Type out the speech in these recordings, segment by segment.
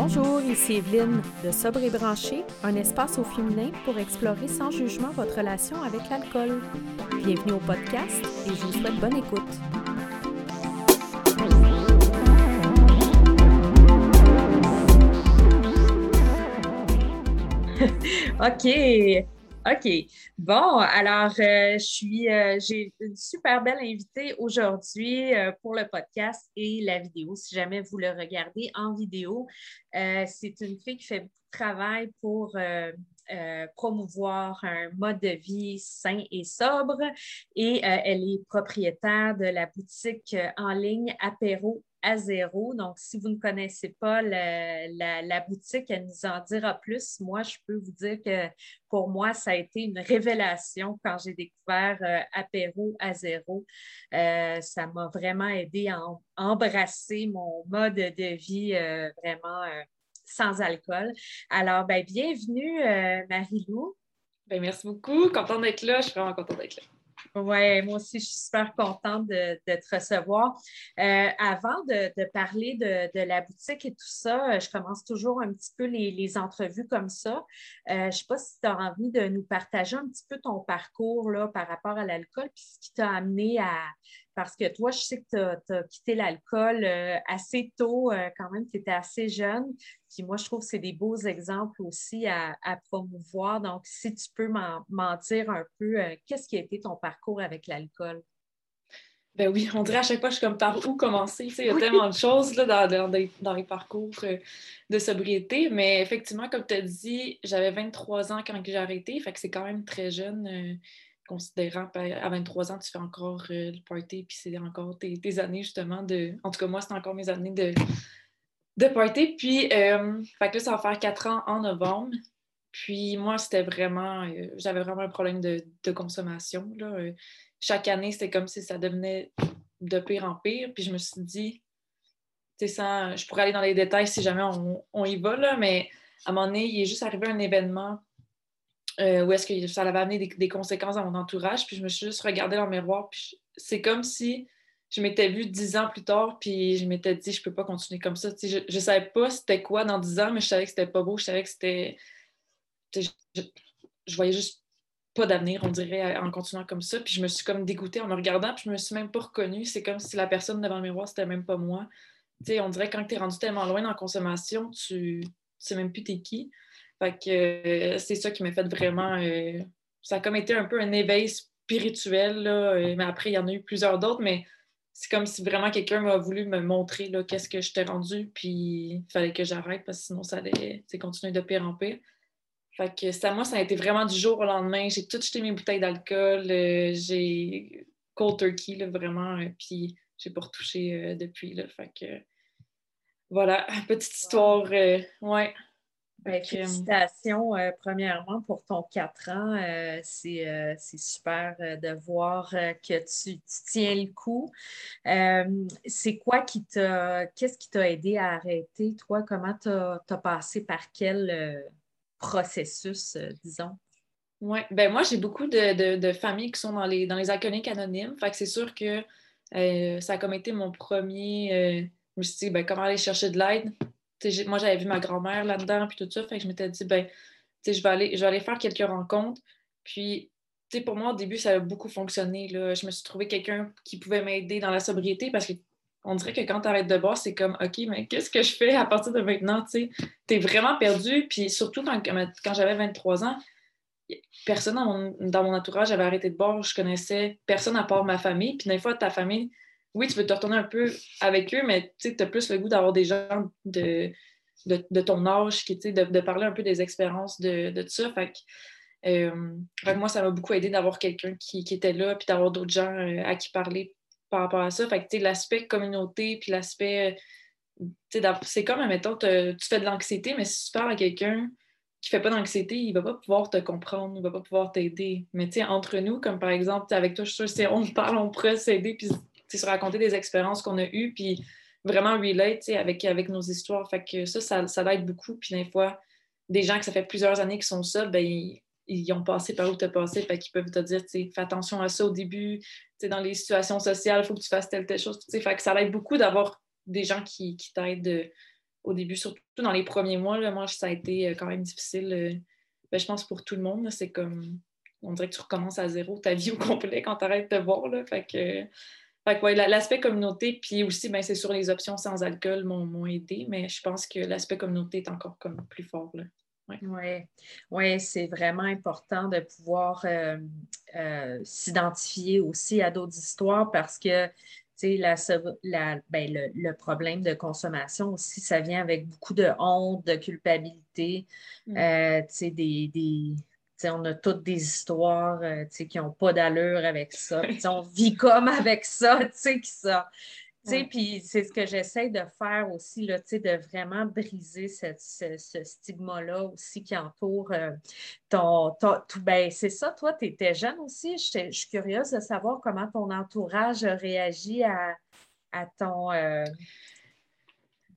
Bonjour, ici Evelyne de Sobre et Branché, un espace au féminin pour explorer sans jugement votre relation avec l'alcool. Bienvenue au podcast et je vous souhaite bonne écoute. OK. OK. Bon, alors, euh, je euh, j'ai une super belle invitée aujourd'hui euh, pour le podcast et la vidéo. Si jamais vous le regardez en vidéo, c'est une fille qui fait beaucoup de travail pour promouvoir un mode de vie sain et sobre et elle est propriétaire de la boutique en ligne Apéro Donc, si vous ne connaissez pas la, boutique, elle nous en dira plus. Moi, je peux vous dire que pour moi, ça a été une révélation quand j'ai découvert euh, apéro à zéro. Euh, ça m'a vraiment aidé à embrasser mon mode de vie euh, vraiment sans alcool. Alors, ben, bienvenue, Marie-Lou. Ben, merci beaucoup. Contente d'être là. Je suis vraiment contente d'être là. Oui, moi aussi, je suis super contente de, te recevoir. Euh, avant de, parler de, la boutique et tout ça, euh, je commence toujours un petit peu les, entrevues comme ça. Euh, je ne sais pas si tu as envie de nous partager un petit peu ton parcours là, par rapport à l'alcool, puis ce qui t'a amené à, parce que toi, je sais que tu as, quitté l'alcool euh, assez tôt, euh, quand même, tu étais assez jeune. Puis moi, je trouve que c'est des beaux exemples aussi à, promouvoir. Donc, si tu peux m'en dire un peu, euh, qu'est-ce qui a été ton parcours avec l'alcool? Ben oui, on dirait à chaque fois, je suis comme par où commencer? il y a tellement de choses là, dans, dans, les parcours de sobriété. Mais effectivement, comme tu as dit, j'avais 23 ans quand j'ai arrêté. Fait que c'est quand même très jeune considérant à 23 ans, tu fais encore euh, le party, puis c'est encore tes, années justement de. En tout cas, moi, c'est encore mes années de, de party. Puis, euh, fait que là, ça va faire quatre ans en novembre. Puis, moi, c'était vraiment. Euh, j'avais vraiment un problème de, consommation. Là. chaque année, c'était comme si ça devenait de pire en pire. Puis, je me suis dit, tu sais, je pourrais aller dans les détails si jamais on, on y va, là, mais à un moment donné, il est juste arrivé un événement euh, où est-ce que ça avait amené des, conséquences à mon entourage. Puis je me suis juste regardée dans le miroir. Puis c'est comme si je m'étais vue dix ans plus tard, puis je m'étais dit, je peux pas continuer comme ça. je, ne savais pas c'était quoi dans dix ans, mais je savais que c'était pas beau. Je savais que c'était. Je, je, voyais juste pas d'avenir, on dirait, en continuant comme ça. Puis je me suis comme dégoûtée en me regardant, puis je me suis même pas reconnue. C'est comme si la personne devant le miroir, c'était même pas moi. on dirait quand tu es rendu tellement loin dans la consommation, tu sais même plus t'es qui. Fait que euh, c'est ça qui m'a fait vraiment. Euh, ça a comme été un peu un éveil spirituel, là, euh, mais après, il y en a eu plusieurs d'autres, mais c'est comme si vraiment quelqu'un m'a voulu me montrer qu'est-ce que je t'ai rendu, puis il fallait que j'arrête parce que sinon ça allait continuer de pire en pire. Fait que ça, moi, ça a été vraiment du jour au lendemain. J'ai tout jeté mes bouteilles d'alcool, j'ai cold turkey, là, vraiment, puis j'ai pas retouché depuis. Là, fait que voilà, petite histoire. ouais. Ben, félicitations, euh, premièrement, pour ton quatre ans. Euh, euh, c'est super de voir que tu, tiens le coup. c'est quoi qui t'a. Qu'est-ce qui t'a aidé à arrêter, toi? Comment tu as, passé par quel processus, disons? Oui, ben moi, j'ai beaucoup de, familles qui sont dans les, dans les alcooliques anonymes. Fait que c'est sûr que ça a comme été mon premier. je me suis dit, ben, comment aller chercher de l'aide? Moi, j'avais vu ma grand-mère là-dedans, puis tout ça. Fait que je m'étais dit, ben, je vais, aller, je vais aller faire quelques rencontres. Puis, pour moi, au début, ça a beaucoup fonctionné. Là. Je me suis trouvé quelqu'un qui pouvait m'aider dans la sobriété parce qu'on dirait que quand tu arrêtes de boire, c'est comme, OK, mais qu'est-ce que je fais à partir de maintenant? Tu es vraiment perdu. Puis surtout, quand, quand j'avais 23 ans, personne dans mon, dans mon entourage avait arrêté de boire. Je connaissais personne à part ma famille. Puis des fois, ta famille, oui, tu veux te retourner un peu avec eux, mais tu as plus le goût d'avoir des gens de, de, ton âge, qui, de, de parler un peu des expériences de, de ça. Fait que, euh, moi, ça m'a beaucoup aidé d'avoir quelqu'un qui, était là, puis d'avoir d'autres gens euh, à qui parler par rapport à ça. Fait que l'aspect communauté, puis l'aspect. C'est comme, admettons, tu fais de l'anxiété, mais si tu parles à quelqu'un qui fait pas d'anxiété, il va pas pouvoir te comprendre, il va pas pouvoir t'aider. Mais tu entre nous, comme par exemple, avec toi, je suis sûre, si on parle, on pourrait s'aider, puis se raconter des expériences qu'on a eues, puis vraiment relate avec, avec nos histoires. Fait que ça, ça, ça l'aide beaucoup. Puis des fois, des gens que ça fait plusieurs années qu'ils sont seuls, ben, ils, ont passé par où tu as passé, fait qu'ils peuvent te dire, fais attention à ça au début, dans les situations sociales, il faut que tu fasses telle, telle chose. Fait que ça l'aide beaucoup d'avoir des gens qui, qui t'aident au début, surtout dans les premiers mois, là, moi, ça a été quand même difficile. Ben, je pense pour tout le monde. C'est comme, on dirait que tu recommences à zéro ta vie au complet quand tu arrêtes de boire. Là. Fait que, l'aspect communauté, puis aussi, ben, c'est sur les options sans alcool m'ont aidé, mais je pense que l'aspect communauté est encore comme plus fort. Oui, ouais, c'est vraiment important de pouvoir euh, euh, s'identifier aussi à d'autres histoires parce que la, la, ben, le, problème de consommation aussi, ça vient avec beaucoup de honte, de culpabilité, mm. euh, des, des on a toutes des histoires qui n'ont pas d'allure avec ça. on vit comme avec ça, qui ça. Puis c'est ce que j'essaie de faire aussi, là, de vraiment briser ce, stigma-là aussi qui entoure euh, ton. tout, ben, c'est ça, toi, tu étais jeune aussi. Je suis curieuse de savoir comment ton entourage a réagi à, ton. Euh,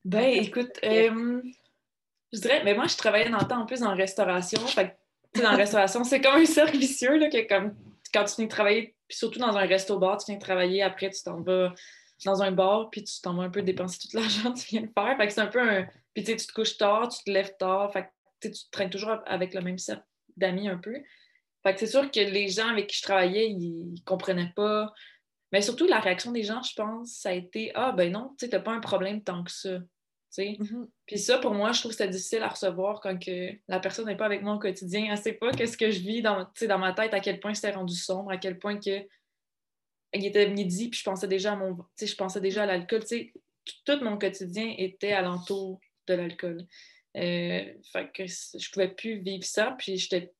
ben, écoute, euh, je dirais, mais moi, je travaillais dans le temps en plus en restauration. Fait dans la restauration, c'est comme un cercle vicieux, là, que comme quand tu viens de travailler, puis surtout dans un resto-bar, tu viens de travailler, après, tu t'en vas dans un bar, puis tu t'en vas un peu dépenser tout l'argent que tu viens de faire. Fait que c'est un peu un. Puis tu te couches tard, tu te lèves tard. Fait que tu traînes toujours avec le même cercle d'amis un peu. Fait que c'est sûr que les gens avec qui je travaillais, ils, comprenaient pas. Mais surtout, la réaction des gens, je pense, ça a été Ah, ben non, tu n'as pas un problème tant que ça. Mm-hmm. Puis ça, pour moi, je trouve que c'était difficile à recevoir quand que la personne n'est pas avec moi au quotidien. Elle ne sait pas qu'est-ce que je vis dans, dans ma tête, à quel point c'était rendu sombre, à quel point que il était midi, puis je pensais déjà à mon, je pensais déjà à l'alcool. Tout mon quotidien était alentour de l'alcool. Euh, fait que je pouvais plus vivre ça, puis j'étais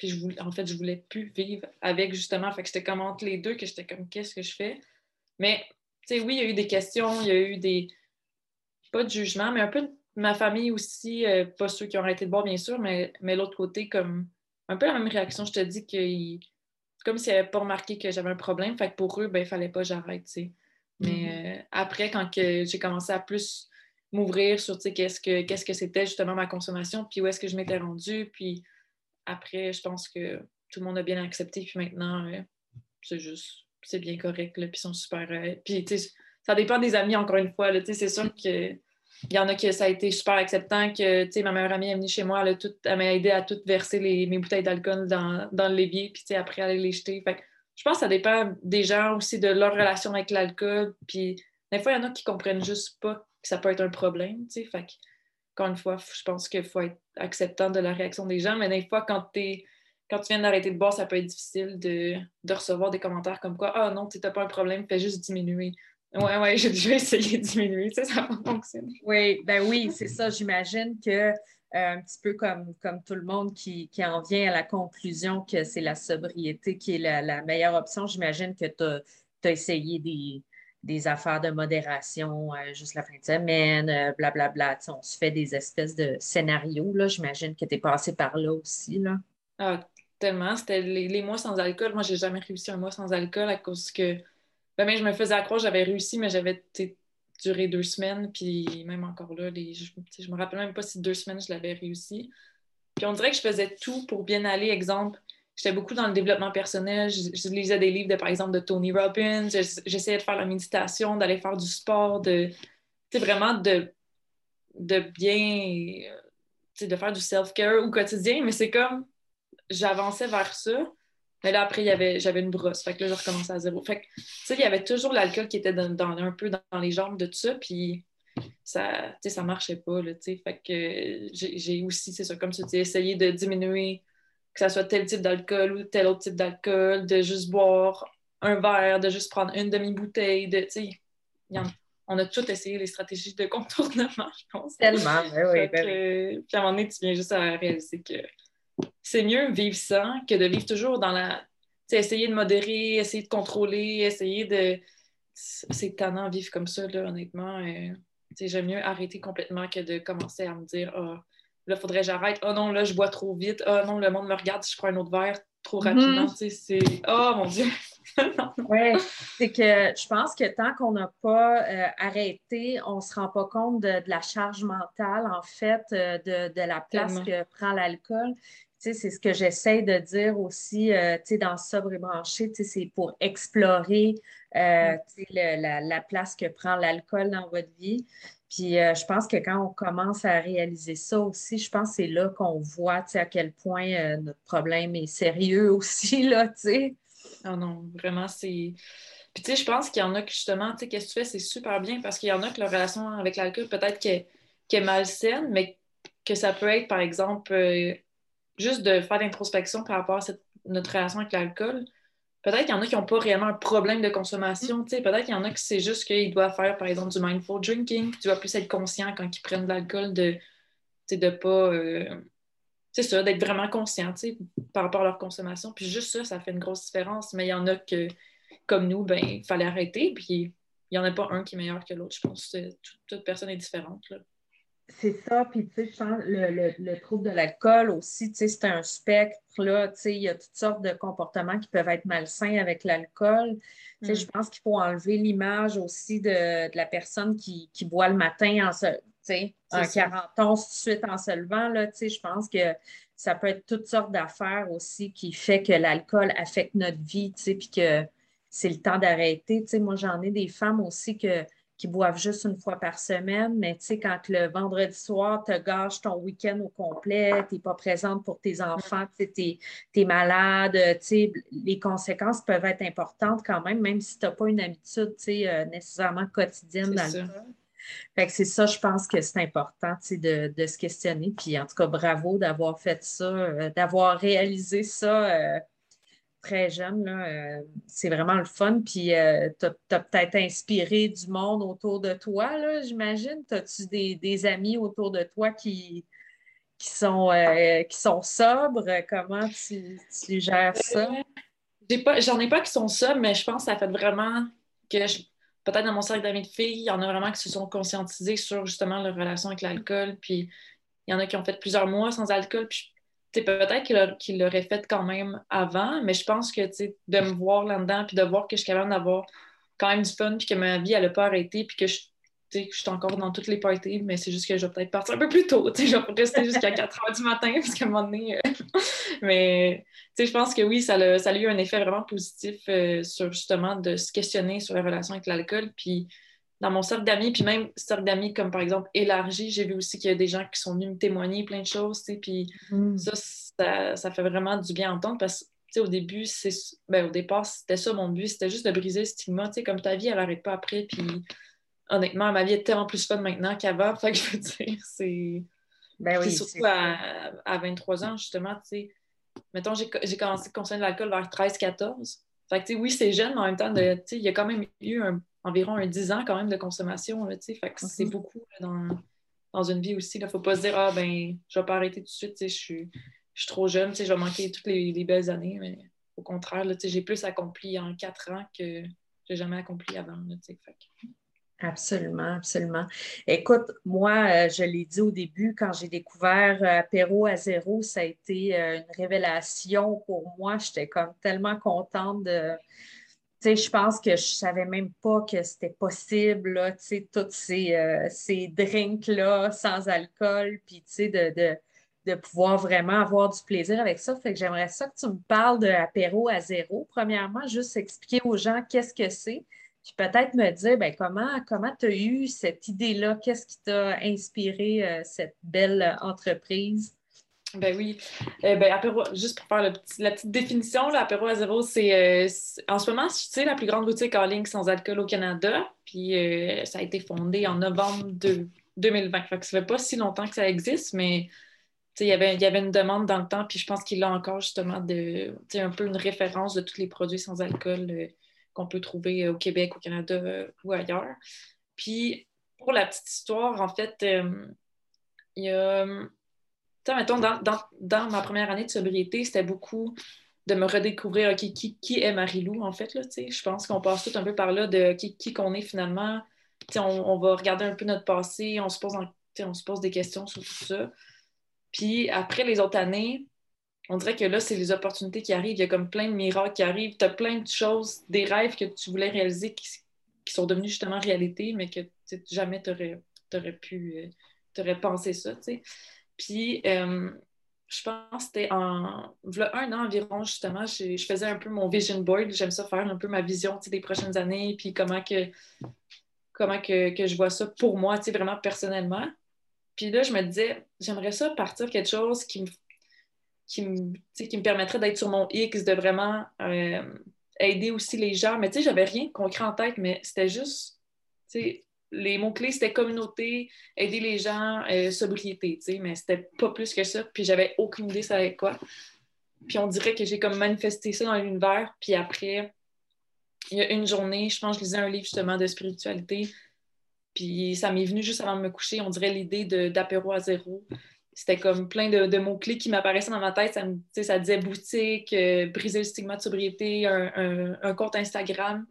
puis je voulais, en fait, je voulais plus vivre avec justement. Fait que j'étais comme entre les deux, que j'étais comme qu'est-ce que je fais? Mais tu sais, oui, il y a eu des questions, il y a eu des. Pas de jugement, mais un peu de ma famille aussi, euh, pas ceux qui ont arrêté de boire, bien sûr, mais, mais l'autre côté, comme un peu la même réaction. Je te dis qu'ils comme s'ils n'avaient pas remarqué que j'avais un problème. Fait que pour eux, ben, il ne fallait pas que j'arrête. Mais mm-hmm. euh, après, quand j'ai commencé à plus m'ouvrir sur qu'est-ce que qu'est-ce que c'était justement ma consommation, puis où est-ce que je m'étais rendue, puis après, je pense que tout le monde a bien accepté, puis maintenant, euh, c'est juste, c'est bien correct, là, puis ils sont super... Euh, puis, ça dépend des amis, encore une fois, c'est sûr que il y en a qui ça a été super acceptant que, ma meilleure amie est venue chez moi, elle, m'a aidé à tout verser les, mes bouteilles d'alcool dans, dans, le levier, puis, après, aller les jeter. Fait je pense que ça dépend des gens aussi, de leur relation avec l'alcool, puis des fois, il y en a qui comprennent juste pas que ça peut être un problème, fait encore une fois, je pense qu'il faut être acceptant de la réaction des gens, mais des fois, quand, quand tu viens d'arrêter de boire, ça peut être difficile de, de recevoir des commentaires comme quoi « Ah non, tu n'as pas un problème, fais juste diminuer ». Oui, oui, je, vais essayer de diminuer, ça, ça va fonctionner. Oui, ben oui, c'est ça. J'imagine que euh, un petit peu comme, comme tout le monde qui, en vient à la conclusion que c'est la sobriété qui est la, meilleure option, j'imagine que tu as, essayé des, affaires de modération euh, juste la fin de semaine, blablabla. Euh, on se fait des espèces de scénarios. J'imagine que tu es passé par là aussi. Là. Ah, tellement. C'était les, les, mois sans alcool. Moi, j'ai jamais réussi un mois sans alcool à cause que ben, je me faisais accroire, j'avais réussi, mais j'avais duré deux semaines, puis même encore là, je, je me rappelle même pas si deux semaines je l'avais réussi. Puis on dirait que je faisais tout pour bien aller. Exemple, j'étais beaucoup dans le développement personnel. Je, lisais des livres, de, par exemple, de Tony Robbins. J'essayais de faire la méditation, d'aller faire du sport, de vraiment de, de bien, de faire du self-care au quotidien. Mais c'est comme, j'avançais vers ça. Mais là, après, j'avais une brosse. Fait que là, je recommençais à zéro. Fait que, tu sais, il y avait toujours l'alcool qui était dans, un peu dans, les jambes de tout ça. Puis, ça, tu sais, ça marchait pas, là, tu sais. Fait que j'ai aussi, c'est ça, comme tu dis, essayé de diminuer que ça soit tel type d'alcool ou tel autre type d'alcool, de juste boire un verre, de juste prendre une demi-bouteille, de, tu sais, on a tout essayé les stratégies de contournement, je pense. Tellement, oui, oui. Ben puis à un moment donné, tu viens juste à réaliser que c'est mieux vivre ça que de vivre toujours dans la. essayer de modérer, essayer de contrôler, essayer de. C'est tannant vivre comme ça, là, honnêtement. Euh, j'aime mieux arrêter complètement que de commencer à me dire oh, là, faudrait que j'arrête. Oh non, là, je bois trop vite. Oh non, le monde me regarde si je prends un autre verre trop mhm. rapidement. C'est. Oh mon Dieu! oui, c'est que je pense que tant qu'on n'a pas euh, arrêté, on ne se rend pas compte de, la charge mentale, en fait, euh, de, de, la place que prend l'alcool c'est ce que j'essaie de dire aussi euh, dans Sobre et branché, c'est pour explorer euh, mm. la, place que prend l'alcool dans votre vie. Puis euh, je pense que quand on commence à réaliser ça aussi, je pense que c'est là qu'on voit à quel point notre problème est sérieux aussi, là, tu sais. Non, non, vraiment, c'est. Puis, tu sais, je pense qu'il y en a qui, justement, tu sais, qu'est-ce que tu fais, c'est super bien parce qu'il y en a que leur relation avec l'alcool, peut-être qu'elle est malsaine, mais que ça peut être, par exemple, juste de faire l'introspection par rapport à notre relation avec l'alcool. Peut-être qu'il y en a qui n'ont pas réellement un problème de consommation. Peut-être qu'il y en a qui c'est juste qu'ils doivent faire, par exemple, du mindful drinking. Tu dois plus être conscient quand ils prennent de l'alcool de de pas. Euh, c'est ça, d'être vraiment conscient par rapport à leur consommation. Puis juste ça, ça fait une grosse différence. Mais il y en a que comme nous, ben, il fallait arrêter. Puis il n'y en a pas un qui est meilleur que l'autre. Je pense que toute, personne est différente. C'est ça, puis tu sais, je pense le, le, trouble de l'alcool aussi, tu sais, c'est un spectre, là, tu sais, il y a toutes sortes de comportements qui peuvent être malsains avec l'alcool. Tu sais, je mm. pense qu'il faut enlever l'image aussi de, la personne qui, boit le matin en se, tu sais, 40 ans, tout de suite en se levant, là, tu sais, je pense que ça peut être toutes sortes d'affaires aussi qui fait que l'alcool affecte notre vie, tu sais, puis que c'est le temps d'arrêter. Tu sais, moi, j'en ai des femmes aussi que, qui boivent juste une fois par semaine, mais tu sais, quand le vendredi soir, tu gâches ton week-end au complet, tu n'es pas présente pour tes enfants, tu es, malade, tu sais, les conséquences peuvent être importantes quand même, même si tu n'as pas une habitude tu sais, euh, nécessairement quotidienne d'alcool. Fait que c'est ça, je pense que c'est important de, de, se questionner. Puis en tout cas, bravo d'avoir fait ça, euh, d'avoir réalisé ça euh, très jeune. Euh, c'est vraiment le fun. Puis euh, tu as, peut-être inspiré du monde autour de toi, j'imagine. As-tu des, amis autour de toi qui, qui, sont, euh, qui sont sobres? Comment tu, gères ça? J'en ai, pas qui sont sobres, mais je pense que ça fait vraiment que peut-être dans mon cercle d'amis de filles, il y en a vraiment qui se sont conscientisés sur justement leur relation avec l'alcool. Puis il y en a qui ont fait plusieurs mois sans alcool. Puis peut-être qu'il l'aurait fait quand même avant, mais je pense que de me voir là-dedans, puis de voir que je suis capable d'avoir quand même du fun, puis que ma vie, elle n'a pas arrêté, puis que je, je suis encore dans toutes les parties, mais c'est juste que je vais peut-être partir un peu plus tôt. Je vais rester jusqu'à 4 heures du matin, parce qu'à un moment donné. Euh, mais je pense que oui, ça a, ça a eu un effet vraiment positif euh, sur justement de se questionner sur la relation avec l'alcool. Puis dans mon cercle d'amis, puis même cercle d'amis comme par exemple élargi, j'ai vu aussi qu'il y a des gens qui sont venus me témoigner plein de choses, puis mm. ça, ça, fait vraiment du bien à entendre parce que au début, c'est ben, au départ, c'était ça mon but, c'était juste de briser le stigma, comme ta vie, elle n'arrête pas après, puis honnêtement, ma vie est tellement plus fun maintenant qu'avant, fait que je veux dire, c'est... Ben oui, surtout à, à, 23 ans, justement, tu sais, mettons, j'ai commencé à consommer de l'alcool vers 13-14, fait que, tu sais, oui, c'est jeune, mais en même temps, il y a quand même eu un environ un 10 ans quand même de consommation. Là, fait que c'est mhm. beaucoup dans, une vie aussi. Il ne faut pas se dire Ah ben, je ne vais pas arrêter tout de suite, je suis, je suis trop jeune, je vais manquer toutes les, belles années. Mais au contraire, j'ai plus accompli en quatre ans que j'ai jamais accompli avant. fait Absolument, absolument. Écoute, moi, euh, je l'ai dit au début, quand j'ai découvert euh, Apéro à zéro, ça a été euh, une révélation pour moi. J'étais comme tellement contente de, je pense que je savais même pas que c'était possible, là, tous ces, euh, ces drinks-là sans alcool, puis de, de, pouvoir vraiment avoir du plaisir avec ça. Fait que j'aimerais ça que tu me parles de apéro à zéro. Premièrement, juste expliquer aux gens qu'est-ce que c'est, puis peut-être me dire ben, comment comment tu as eu cette idée-là, qu'est-ce qui t'a inspiré euh, cette belle entreprise? Ben oui. Euh, ben, juste pour faire la petite définition, l'apéro à zéro, c'est euh, en ce moment, c'est la plus grande boutique en ligne sans alcool au Canada. Puis euh, ça a été fondé en novembre de 2020. Fait que ça fait pas si longtemps que ça existe, mais il y avait, y avait une demande dans le temps, puis je pense qu'il a encore justement de, un peu une référence de tous les produits sans alcool qu'on peut trouver au Québec, au Canada ou ailleurs. Puis pour la petite histoire, en fait, il y a mettons, dans, ma première année de sobriété, c'était beaucoup de me redécouvrir qui, qui est Marie-Lou, en fait. Là, je pense qu'on passe tout un peu par là de qui, qui qu'on est finalement. On, on, va regarder un peu notre passé, on se pose, on se pose des questions sur tout ça. Puis après les autres années, on dirait que là, c'est les opportunités qui arrivent. Il y a comme plein de miracles qui arrivent. Tu as plein de choses, des rêves que tu voulais réaliser qui, sont devenus justement réalité, mais que jamais tu aurais, pu, euh, t'aurais pensé ça. sais. Puis, euh, je pense que c'était en un an environ, justement, je, faisais un peu mon vision board. J'aime ça faire un peu ma vision des prochaines années, puis comment que comment que, je vois ça pour moi, vraiment personnellement. Puis là, je me disais, j'aimerais ça partir quelque chose qui me, qui me, qui me permettrait d'être sur mon X, de vraiment euh, aider aussi les gens. Mais tu sais, j'avais rien de concret en tête, mais c'était juste, tu sais, les mots-clés, c'était communauté, aider les gens, euh, sobriété, tu sais, mais c'était pas plus que ça. Puis j'avais aucune idée ça allait quoi. Puis on dirait que j'ai comme manifesté ça dans l'univers. Puis après, il y a une journée, je pense que je lisais un livre justement de spiritualité. Puis ça m'est venu juste avant de me coucher. On dirait l'idée d'apéro à zéro. C'était comme plein de, mots-clés qui m'apparaissaient dans ma tête. Ça, ça disait boutique, euh, briser le stigma de sobriété, un, compte Instagram.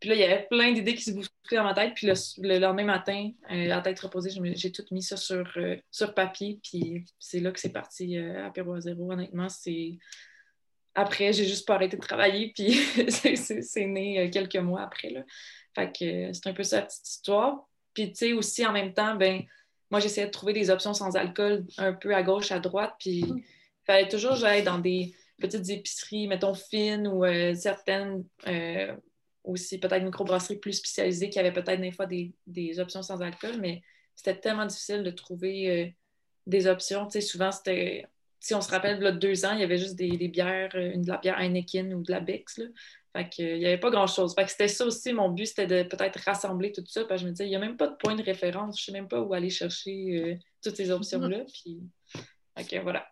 Puis là, il y avait plein d'idées qui se bousculaient dans ma tête. Puis le, lendemain matin, euh, la tête reposée, j'ai tout mis ça sur, euh, sur papier. Puis c'est là que c'est parti, apéro à zéro. Honnêtement, c'est après, j'ai juste pas arrêté de travailler, puis c'est né euh, quelques mois après. Là. Fait que euh, c'est un peu ça la petite histoire. Puis, tu sais, aussi, en même temps, ben moi, j'essayais de trouver des options sans alcool un peu à gauche, à droite, puis il fallait toujours que j'aille dans des petites épiceries, mettons, fines ou euh, certaines aussi, peut-être microbrasseries plus spécialisées qui avaient peut-être des fois des, des, options sans alcool, mais c'était tellement difficile de trouver des options. Tu sais, souvent, c'était si on se rappelle, a deux ans, il y avait juste des, bières, euh, une de la bière Heineken ou de la Bex. Là. Fait que, il n'y avait pas grand-chose. Fait que c'était ça aussi, mon but, c'était de peut-être rassembler tout ça. Puis je me disais, il n'y a même pas de point de référence. Je ne sais même pas où aller chercher euh, toutes ces options-là. Puis, OK, voilà.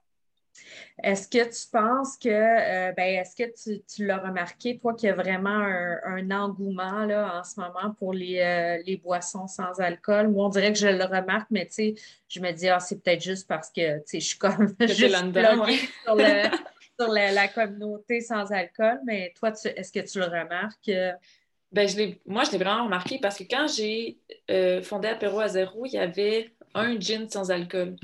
Est-ce que tu penses que, euh, ben, est-ce que tu, l'as remarqué, toi, qu'il y a vraiment un, engouement là, en ce moment pour les, euh, les, boissons sans alcool? Moi, on dirait que je le remarque, mais tu sais, je me dis, ah, c'est peut-être juste parce que, tu sais, je suis comme juste sur, la, communauté sans alcool, mais toi, est-ce que tu le remarques? Ben, je moi, je l'ai vraiment remarqué parce que quand j'ai euh, fondé Apéro à zéro, il y avait un gin sans alcool.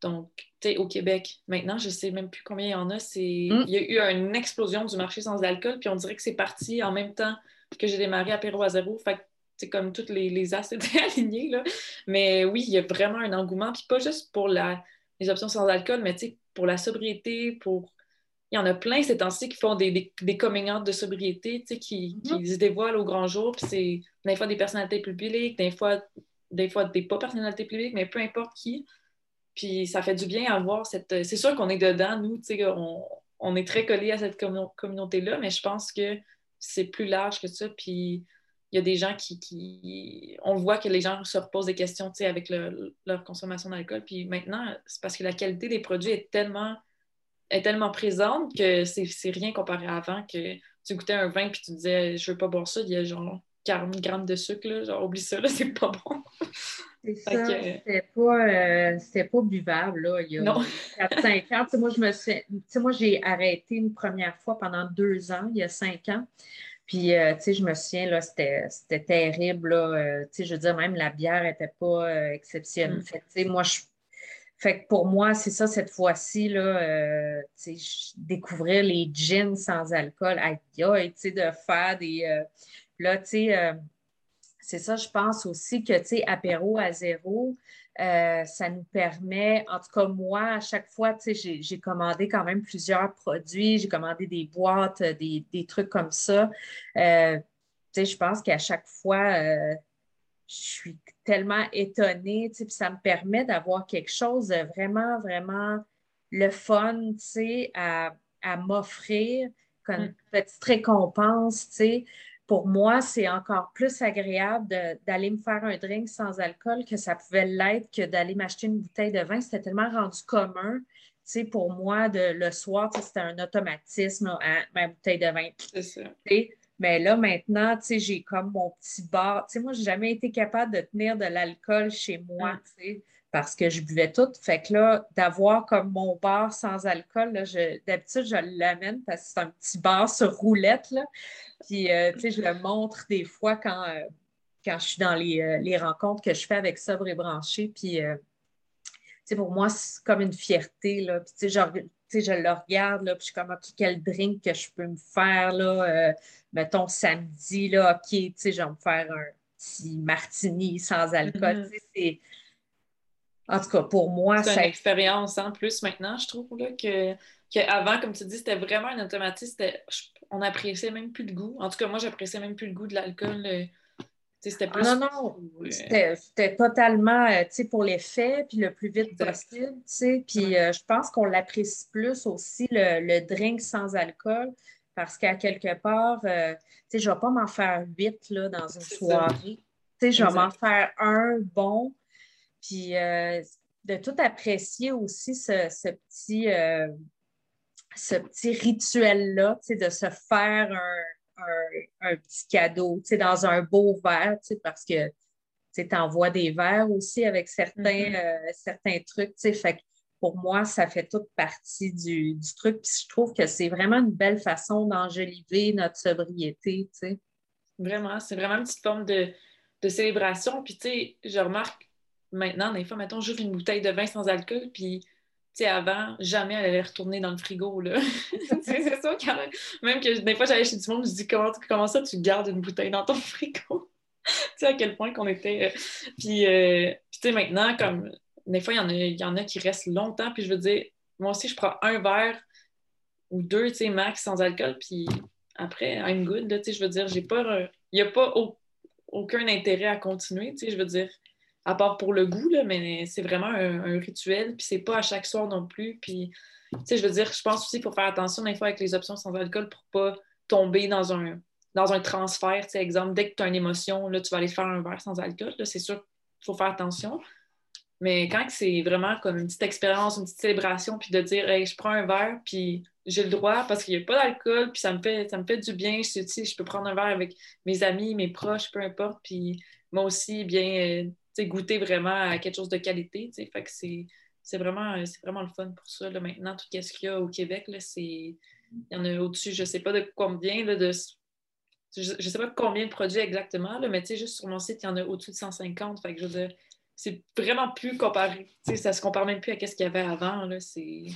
Donc, tu sais, au Québec, maintenant, je ne sais même plus combien il y en a. C'est... Mm. Il y a eu une explosion du marché sans alcool, puis on dirait que c'est parti en même temps que j'ai démarré apéro à zéro. Fait que c'est comme toutes les, les as étaient alignés. Là. Mais oui, il y a vraiment un engouement, puis pas juste pour la, les options sans alcool, mais pour la sobriété, pour. Il y en a plein ces temps-ci qui font des, des, des coming out de sobriété, qui, mm-hmm. qui se dévoilent au grand jour, puis c'est des fois des personnalités publiques, des fois des fois des pas personnalités publiques, mais peu importe qui. Puis ça fait du bien à voir cette. C'est sûr qu'on est dedans, nous, on, on est très collés à cette communauté-là, mais je pense que c'est plus large que ça. Puis il y a des gens qui, On voit que les gens se reposent des questions avec leur consommation d'alcool. Puis maintenant, c'est parce que la qualité des produits est tellement, est tellement présente que c'est rien comparé à avant que tu goûtais un vin puis tu disais je veux pas boire ça, il y a genre 40 grammes de sucre, là, genre oublie ça, là, c'est pas bon. C'est ça, c'était pas, euh, pas, buvable, là, il y a 4-5 ans. moi, je me suis, moi, j'ai arrêté une première fois pendant deux ans, il y a cinq ans. Puis, euh, tu sais, je me souviens, là, c'était terrible, là. Euh, tu sais, je veux dire, même la bière n'était pas exceptionnelle. Mm. Fait tu sais, moi, je... Fait que pour moi, c'est ça, cette fois-ci, là, tu sais, découvrir les gins sans alcool, aïe, tu sais, de faire des... là, tu sais c'est ça, je pense aussi que, tu sais, apéro à zéro, euh, ça nous permet, en tout cas moi, à chaque fois, tu sais, j'ai commandé quand même plusieurs produits, j'ai commandé des boîtes, des, trucs comme ça. Euh, tu sais, je pense qu'à chaque fois, euh, je suis tellement étonnée, tu sais, puis ça me permet d'avoir quelque chose de vraiment, vraiment le fun, tu sais, à, m'offrir comme mm. petite récompense, tu sais pour moi, c'est encore plus agréable d'aller me faire un drink sans alcool que ça pouvait l'être que d'aller m'acheter une bouteille de vin. C'était tellement rendu commun. pour moi, de, le soir, c'était un automatisme, hein, ma bouteille de vin. Ça. Mais là, maintenant, j'ai comme mon petit bar. moi, je n'ai jamais été capable de tenir de l'alcool chez moi, mm. Parce que je buvais tout. Fait que là, d'avoir comme mon bar sans alcool, d'habitude, je l'amène parce que c'est un petit bar sur roulette. Là. Puis, euh, tu sais, je le montre des fois quand, euh, quand je suis dans euh, les, rencontres que je fais avec Sobre et Branché. Puis, tu sais, pour moi, c'est comme une fierté, là. Puis, tu sais, je le regarde, là, puis je suis comme, OK, quel drink que je peux me faire, là, mettons, samedi, là, OK, tu sais, je vais me faire un petit martini sans alcool. Mm-hmm. c'est... En tout cas, pour moi, c'est une expérience en plus maintenant, je trouve, là, que, avant, comme tu dis, c'était vraiment un automatisme on n'appréciait même plus le goût. En tout cas, moi, j'appréciais même plus le goût de l'alcool. Euh, C'était Ah, plus. non, non, euh, c'était c'était totalement, euh, tu sais, pour les faits, puis le plus vite possible, tu sais. Puis Ouais. euh, je pense qu'on l'apprécie plus aussi, le, le drink sans alcool, parce qu'à quelque part, euh, tu sais, je ne vais pas m'en faire huit, là, dans une C'est soirée. Tu sais, je vais m'en faire un bon, puis euh, de tout apprécier aussi ce, ce petit, euh, ce petit rituel-là, de se faire un, un- un petit cadeau, dans un beau verre, parce que tu envoies des verres aussi avec certains, Mhm. euh, certains trucs, fait que pour moi, ça fait toute partie du, du truc, puis je trouve que c'est vraiment une belle façon d'enjoliver notre sobriété. Vraiment, c'est vraiment une petite forme de, de célébration. Puis, tu sais, je remarque maintenant, des fois, mettons, j'ouvre une bouteille de vin sans alcool, puis, tu sais, avant, jamais elle allait retourner dans le frigo, là. C'est ça, quand même. Même que des fois, j'allais chez du monde, je dis, comment, comment ça, tu gardes une bouteille dans ton frigo? tu sais, à quel point qu'on était... euh, Puis, euh, tu sais, maintenant, comme, des fois, il y, en a, y en a qui restent longtemps, puis je veux dire, moi aussi, je prends un verre ou deux, tu sais, max sans alcool, puis après, I'm good, là, tu sais, je veux dire, j'ai pas... Il n'y a pas au- aucun intérêt à continuer, tu sais, je veux dire, à part pour le goût, là, mais c'est vraiment un, rituel, puis c'est pas à chaque soir non plus, puis, tu sais, je veux dire, je pense aussi qu'il faut faire attention des fois avec les options sans alcool pour pas tomber dans un, dans un transfert, tu sais, exemple, dès que tu as une émotion, là, tu vas aller faire un verre sans alcool, c'est sûr qu'il faut faire attention, mais quand c'est vraiment comme une petite expérience, une petite célébration, puis de dire, hey, je prends un verre, puis j'ai le droit parce qu'il n'y a pas d'alcool, puis ça me fait, ça me fait du bien. Je, tu sais, je peux prendre un verre avec mes amis, mes proches, peu importe, puis moi aussi, bien, euh, goûter vraiment à quelque chose de qualité. Fait que c'est, c'est vraiment, c'est vraiment le fun pour ça. Là, maintenant, tout ce qu'il y a au Québec, là, c'est... Il y en a au-dessus, je ne sais pas de combien, là, de... Je ne sais pas combien de produits exactement, là, mais juste sur mon site, il y en a au-dessus de 150. Fait que c'est vraiment plus comparé. Ça se compare même plus à ce qu'il y avait avant. Là, c'est...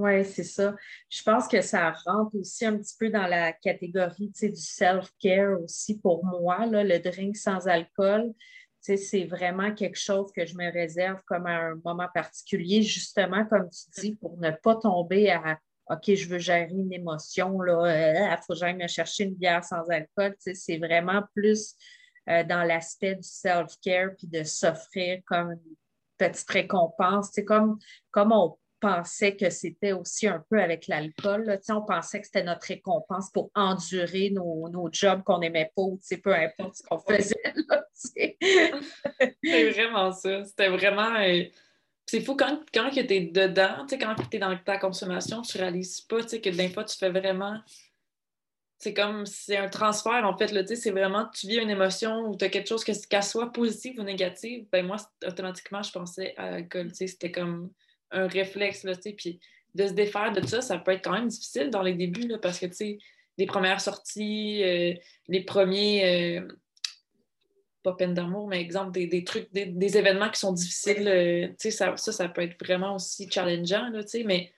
Oui, c'est ça. Je pense que ça rentre aussi un petit peu dans la catégorie du self-care aussi pour moi, là, le drink sans alcool. C'est vraiment quelque chose que je me réserve comme à un moment particulier, justement, comme tu dis, pour ne pas tomber à OK, je veux gérer une émotion, il faut que j'aille me chercher une bière sans alcool. C'est vraiment plus euh, dans l'aspect du self-care puis de s'offrir comme une petite récompense. Sais, Comme, comme on pensait que c'était aussi un peu avec l'alcool. On pensait que c'était notre récompense pour endurer nos, nos jobs qu'on n'aimait pas, ou peu importe ce qu'on faisait. C'est vraiment ça. C'était vraiment. euh, C'est fou quand, quand tu es dedans, quand tu es dans ta consommation, tu réalises pas que des fois, tu fais vraiment. C'est comme, c'est un transfert en fait, c'est vraiment, tu vis une émotion ou tu as quelque chose, que- qu'elle soit positive ou négative, ben moi, automatiquement, je pensais à l'alcool, c'était comme un réflexe, là, puis de se défaire de ça, ça peut être quand même difficile dans les débuts, là, parce que, tu sais, les premières sorties, euh, les premiers, euh, pas peine d'amour, mais exemple, des, des trucs, des, des événements qui sont difficiles, euh, tu sais, ça, ça, peut être vraiment aussi challengeant, là, tu sais, mais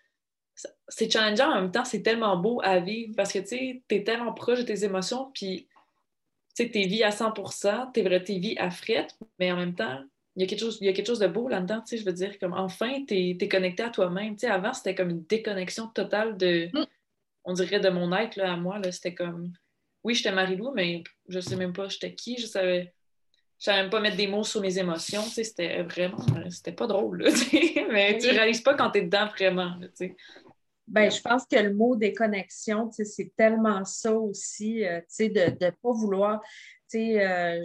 c'est challengeant en même temps, c'est tellement beau à vivre parce que, tu sais, t'es tellement proche de tes émotions, puis, tu sais, t'es vie à 100%, t'es vrai, t'es vie à frette, mais en même temps, il y a quelque chose, il y a quelque chose de beau là-dedans, tu sais, je veux dire, comme enfin, t'es es connecté à toi-même, tu sais, avant, c'était comme une déconnexion totale de, Mm. on dirait, de mon être, là, à moi, c'était comme, oui, j'étais Marie-Lou, mais je sais même pas j'étais qui, je savais, je savais même pas mettre des mots sur mes émotions, tu sais, c'était vraiment, c'était pas drôle, là, tu sais, mais tu réalises pas quand t'es dedans vraiment, là, tu sais. Ben, je pense que le mot déconnexion, tu sais, c'est tellement ça aussi, euh, tu sais, de ne pas vouloir, tu sais, euh,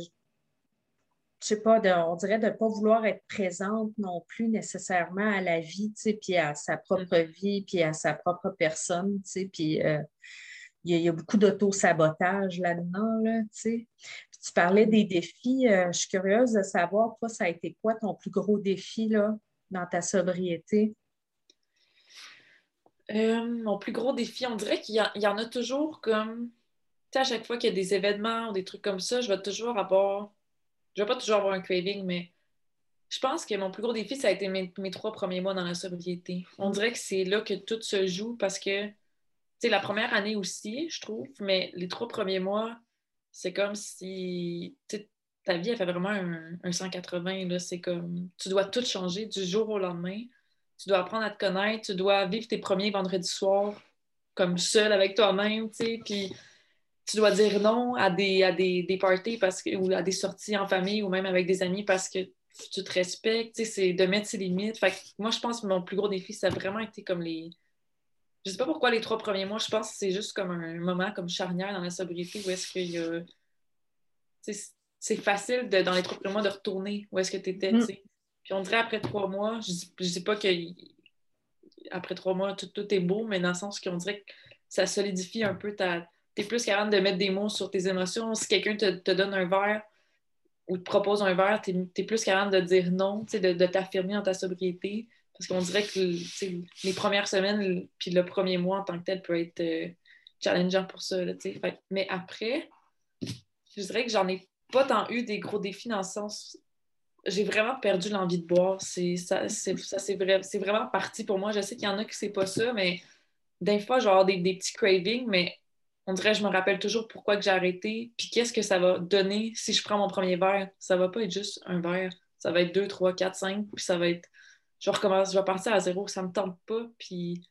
je sais pas, de- on dirait de ne pas vouloir être présente non plus nécessairement à la vie, tu sais, puis à sa propre vie, puis à sa propre personne, tu sais, puis euh, il y, a- il y a beaucoup d'auto-sabotage là-dedans, là, tu sais. Puis tu parlais des défis, euh, je suis curieuse de savoir, toi, ça a été quoi ton plus gros défi, là, dans ta sobriété? Euh, mon plus gros défi, on dirait qu'il y, y en a toujours comme. Tu sais, à chaque fois qu'il y a des événements ou des trucs comme ça, je vais toujours avoir. Je vais pas toujours avoir un craving, mais je pense que mon plus gros défi, ça a été mes, mes trois premiers mois dans la sobriété. On dirait que c'est là que tout se joue parce que, tu la première année aussi, je trouve, mais les trois premiers mois, c'est comme si. ta vie, elle fait vraiment un, un 180. Là. C'est comme. Tu dois tout changer du jour au lendemain tu dois apprendre à te connaître, tu dois vivre tes premiers vendredis soirs comme seul avec toi-même, tu sais, puis tu dois dire non à des, à des, des parties parce que, ou à des sorties en famille ou même avec des amis parce que tu te respectes, c'est de mettre ses limites. Fait moi, je pense que mon plus gros défi, ça a vraiment été comme les. Je sais pas pourquoi les trois premiers mois, je pense que c'est juste comme un moment comme charnière dans la sobriété où est-ce qu'il y a. C'est facile de, dans les trois premiers mois de retourner où est-ce que tu étais. Mm. Puis on dirait après trois mois, je dis, dis pas que après trois mois, tout, tout est beau, mais dans le sens qu'on dirait que ça solidifie un peu ta. Tu es plus capable de mettre des mots sur tes émotions. Si quelqu'un te, te donne un verre, ou te propose un verre, tu es, plus capable de dire non, de, de t'affirmer dans ta sobriété. Parce qu'on dirait que les premières semaines, puis le premier mois en tant que tel peut être euh, challengeant pour ça. mais après, je dirais que j'en ai pas tant eu des gros défis dans le sens. J'ai vraiment perdu l'envie de boire. C'est, vraiment parti pour moi. Je sais qu'il y en a qui c'est pas ça, mais des fois, j'ai des, des petits cravings, mais on dirait je me rappelle toujours pourquoi que j'ai arrêté, puis qu'est-ce que ça va donner si je prends mon premier verre. Ça va pas être juste un verre, ça va être deux, trois, quatre, cinq, puis ça va être. Je recommence, je vais partir à zéro, ça me tente pas, puis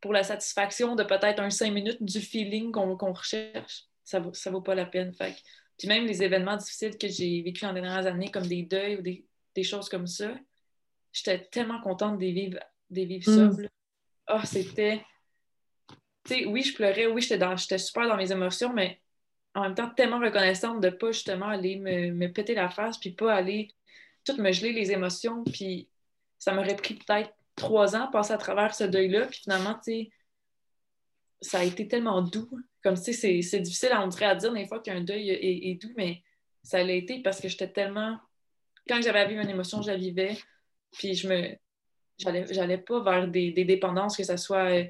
pour la satisfaction de peut-être un cinq minutes du feeling qu'on recherche, ça vaut, ça vaut pas la peine. Fait. Puis même les événements difficiles que j'ai vécu les dernières années, comme des deuils ou des, choses comme ça, j'étais tellement contente de vivre, mm. Ah, c'était oui, je pleurais, oui, j'étais super dans mes émotions, mais en même temps, tellement reconnaissante de pas justement aller me, péter la face, puis pas aller tout me geler les émotions. Puis ça m'aurait pris peut-être trois ans passer à travers ce deuil-là. Puis finalement, tu sais, ça a été tellement doux. Comme tu sais, c'est difficile, on dirait, à dire des fois qu'un deuil est, doux, mais ça l'a été parce que j'étais tellement. Quand j'avais à vivre une émotion, je la vivais. Puis je me. J'allais pas vers des, des, dépendances, que ce soit.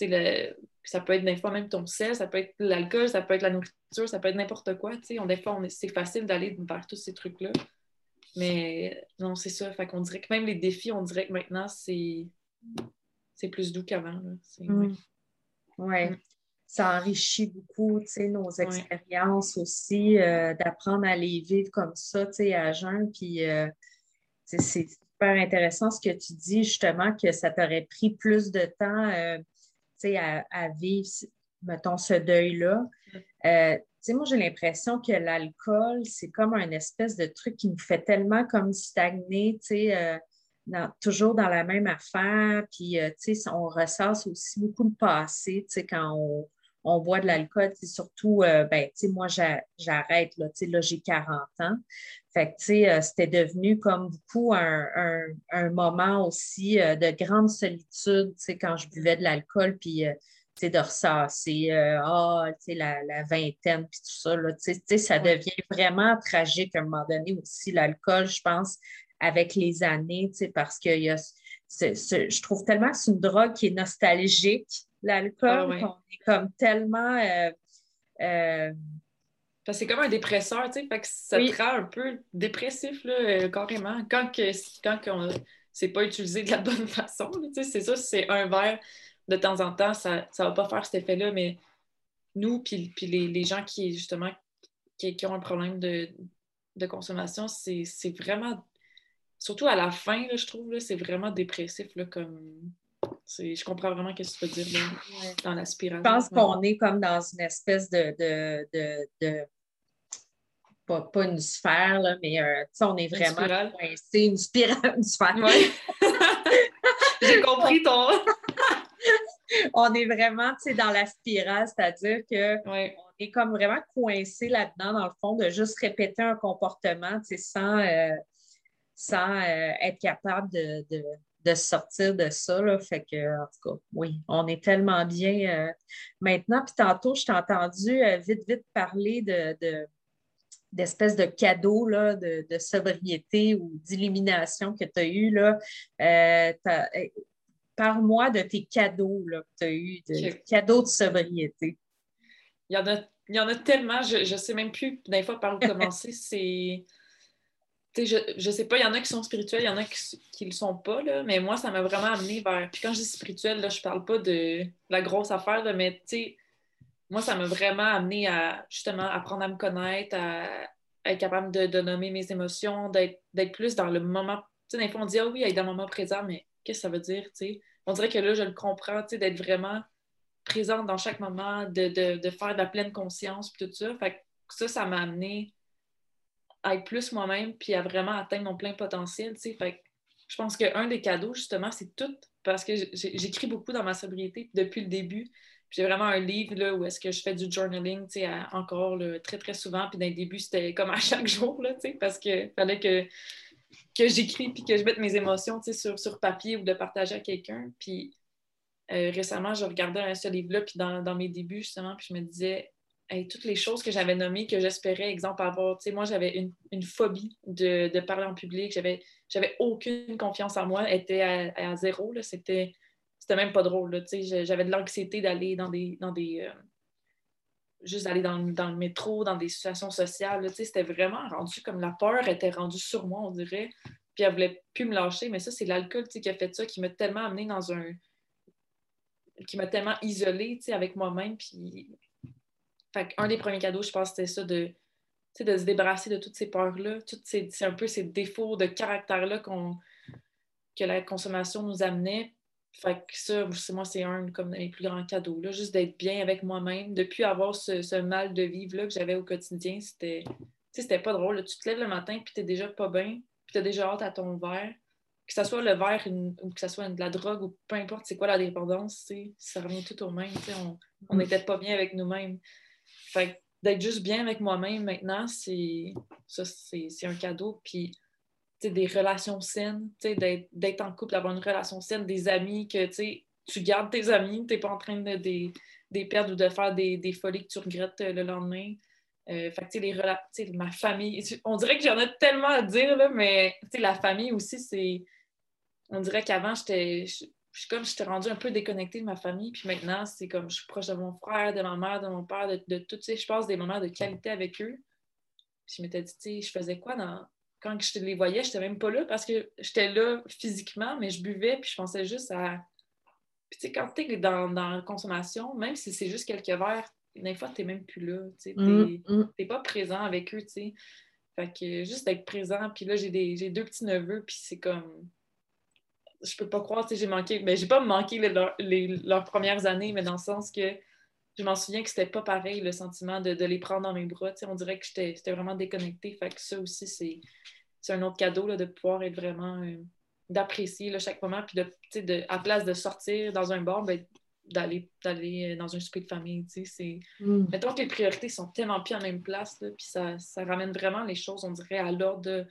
Le ça peut être des fois même ton sel, ça peut être l'alcool, ça peut être la nourriture, ça peut être n'importe quoi. On, des fois, c'est facile d'aller vers tous ces trucs-là. Mais non, c'est ça. Fait qu'on dirait que même les défis, on dirait que maintenant, c'est, c'est plus doux qu'avant. Oui. Ouais. Mm. Ça enrichit beaucoup nos expériences aussi, euh, d'apprendre à les vivre comme ça à jeun. Puis euh, c'est super intéressant ce que tu dis, justement, que ça t'aurait pris plus de temps. Euh, à, vivre, mettons, ce deuil-là. Euh, moi, j'ai l'impression que l'alcool, c'est comme un espèce de truc qui nous fait tellement comme stagner, euh, toujours dans la même affaire. Puis, euh, on ressasse aussi beaucoup le passé, quand on, on boit de l'alcool, surtout, euh, ben, moi, j'arrête, là, là j'ai 40 ans. Fait que, euh, c'était devenu comme beaucoup un, moment aussi euh, de grande solitude, quand je buvais de l'alcool, puis, de ressasser, ah, la, la, vingtaine, puis tout ça, là, ça devient vraiment tragique à un moment donné aussi, l'alcool, je pense, avec les années, parce que y a, je trouve tellement que c'est une drogue qui est nostalgique, l'alcool, ah est comme tellement. Euh, euh, c'est comme un dépresseur, tu sais, fait que ça te rend un peu dépressif, là, euh, carrément. Quand, que, quand c'est pas utilisé de la bonne façon, c'est ça, c'est un verre de temps en temps, ça ne va pas faire cet effet-là, mais nous, puis, les, gens qui, justement, qui, ont un problème de, consommation, c'est vraiment, surtout à la fin, je trouve, c'est vraiment dépressif, là, comme je comprends vraiment ce que tu veux dire dans la spirale. Je pense qu'on est comme dans une espèce de. de, pas, une sphère, là, mais euh, on est vraiment C'est une spirale, une sphère. J'ai compris ton. on est vraiment dans la spirale, c'est-à-dire qu'on est comme vraiment coincé là-dedans, dans le fond, de juste répéter un comportement sans, euh, sans euh, être capable de, de sortir de ça. Là. Fait que, en tout cas, oui, on est tellement bien euh, maintenant. Puis tantôt, je t'ai entendu euh, vite, vite parler de, d'espèces de cadeaux là, de, sobriété ou d'illumination que tu as eu. Là. Euh, parle-moi de tes cadeaux là, que tu as eu, de cadeaux de sobriété. Il y en a, il y en a tellement, je ne sais même plus des fois par où commencer. C'est je, ne sais pas, il y en a qui sont spirituels, il y en a qui, ne le sont pas, là, mais moi, ça m'a vraiment amené vers. Puis quand je dis spirituel, là, je parle pas de la grosse affaire, mais moi, ça m'a vraiment amené à justement apprendre à me connaître, à, être capable de, nommer mes émotions, d'être plus dans le moment. Tu sais, des fois, on dit Ah oui, être dans le moment présent, mais qu'est-ce que ça veut dire? sais? On dirait que là, je le comprends, d'être vraiment présente dans chaque moment, de, de, faire de la pleine conscience, puis tout ça. Fait que ça, ça m'a amené à être plus moi-même, puis à vraiment atteindre mon plein potentiel. Fait je pense qu'un des cadeaux, justement, c'est tout, parce que j'écris beaucoup dans ma sobriété depuis le début. J'ai vraiment un livre où est-ce que je fais du journaling, encore très, très souvent. Puis dans le début, c'était comme à chaque jour, là, parce qu'il fallait que, que j'écris puis que je mette mes émotions, sur, sur papier ou de partager à quelqu'un. Puis euh, récemment, je regardais ce livre-là, puis dans, dans, mes débuts, justement, puis je me disais, toutes les choses que j'avais nommées, que j'espérais, exemple, avoir, tu sais, moi, j'avais une, une, phobie de, de, parler en public, j'avais, aucune confiance en moi, était à, zéro, c'était, même pas drôle, tu sais, j'avais de l'anxiété d'aller dans des, dans des, euh, juste d'aller dans, dans, le métro, dans des situations sociales, tu sais, c'était vraiment rendu comme la peur était rendue sur moi, on dirait, puis elle voulait plus me lâcher, mais ça, c'est l'alcool, qui a fait ça, qui m'a tellement amené dans un, qui m'a tellement isolée, avec moi-même, puis un des premiers cadeaux, je pense, c'était ça de, de se débarrasser de toutes ces peurs-là, c'est un peu ces défauts de caractère-là que la consommation nous amenait. Fait que ça, moi, c'est un comme mes plus grands cadeaux, là, juste d'être bien avec moi-même, depuis avoir ce, mal de vivre-là que j'avais au quotidien, c'était c'était pas drôle. Tu te lèves le matin, puis t'es déjà pas bien, puis t'as déjà hâte à ton verre. Que ce soit le verre ou que ce soit de la drogue ou peu importe c'est quoi la dépendance, ça revient tout au même. On n'était pas bien avec nous-mêmes. Fait d'être juste bien avec moi-même maintenant, c'est ça, c'est un cadeau. Puis, des relations saines, d'être en couple, d'avoir une relation saine, des amis que tu gardes tes amis, tu n'es pas en train de des, perdre ou de faire des, des, folies que tu regrettes euh, le lendemain. Euh, fait les ma famille, on dirait que j'en ai tellement à dire, là, mais la famille aussi, c'est. On dirait qu'avant, j'étais je suis comme, j'étais rendue un peu déconnectée de ma famille. Puis maintenant, c'est comme, je suis proche de mon frère, de ma mère, de mon père, de, de tout, tu sais, je passe des moments de qualité avec eux. Puis je m'étais dit, tu sais, je faisais quoi dans... Quand je les voyais, je n'étais même pas là parce que j'étais là physiquement, mais je buvais, puis je pensais juste à... Puis tu sais, quand tu es dans, dans, la consommation, même si c'est juste quelques verres, des fois, tu n'es même plus là, tu sais, mm, mm. t'es pas présent avec eux, tu sais. Fait que juste d'être présent, puis là, j'ai deux petits neveux, puis c'est comme je peux pas croire, j'ai manqué, mais j'ai pas manqué leurs premières années, mais dans le sens que je m'en souviens que c'était pas pareil le sentiment de, les prendre dans mes bras. on dirait que j'étais vraiment déconnectée. Fait que ça aussi, c'est un autre cadeau là, de pouvoir être vraiment euh, d'apprécier chaque moment. Puis de, de, à place de sortir dans un bar, ben, d'aller euh, dans un souper de famille. C'est... Mm. Mettons que les priorités sont tellement plus en même place, puis ça, ça ramène vraiment les choses, on dirait, à l'ordre.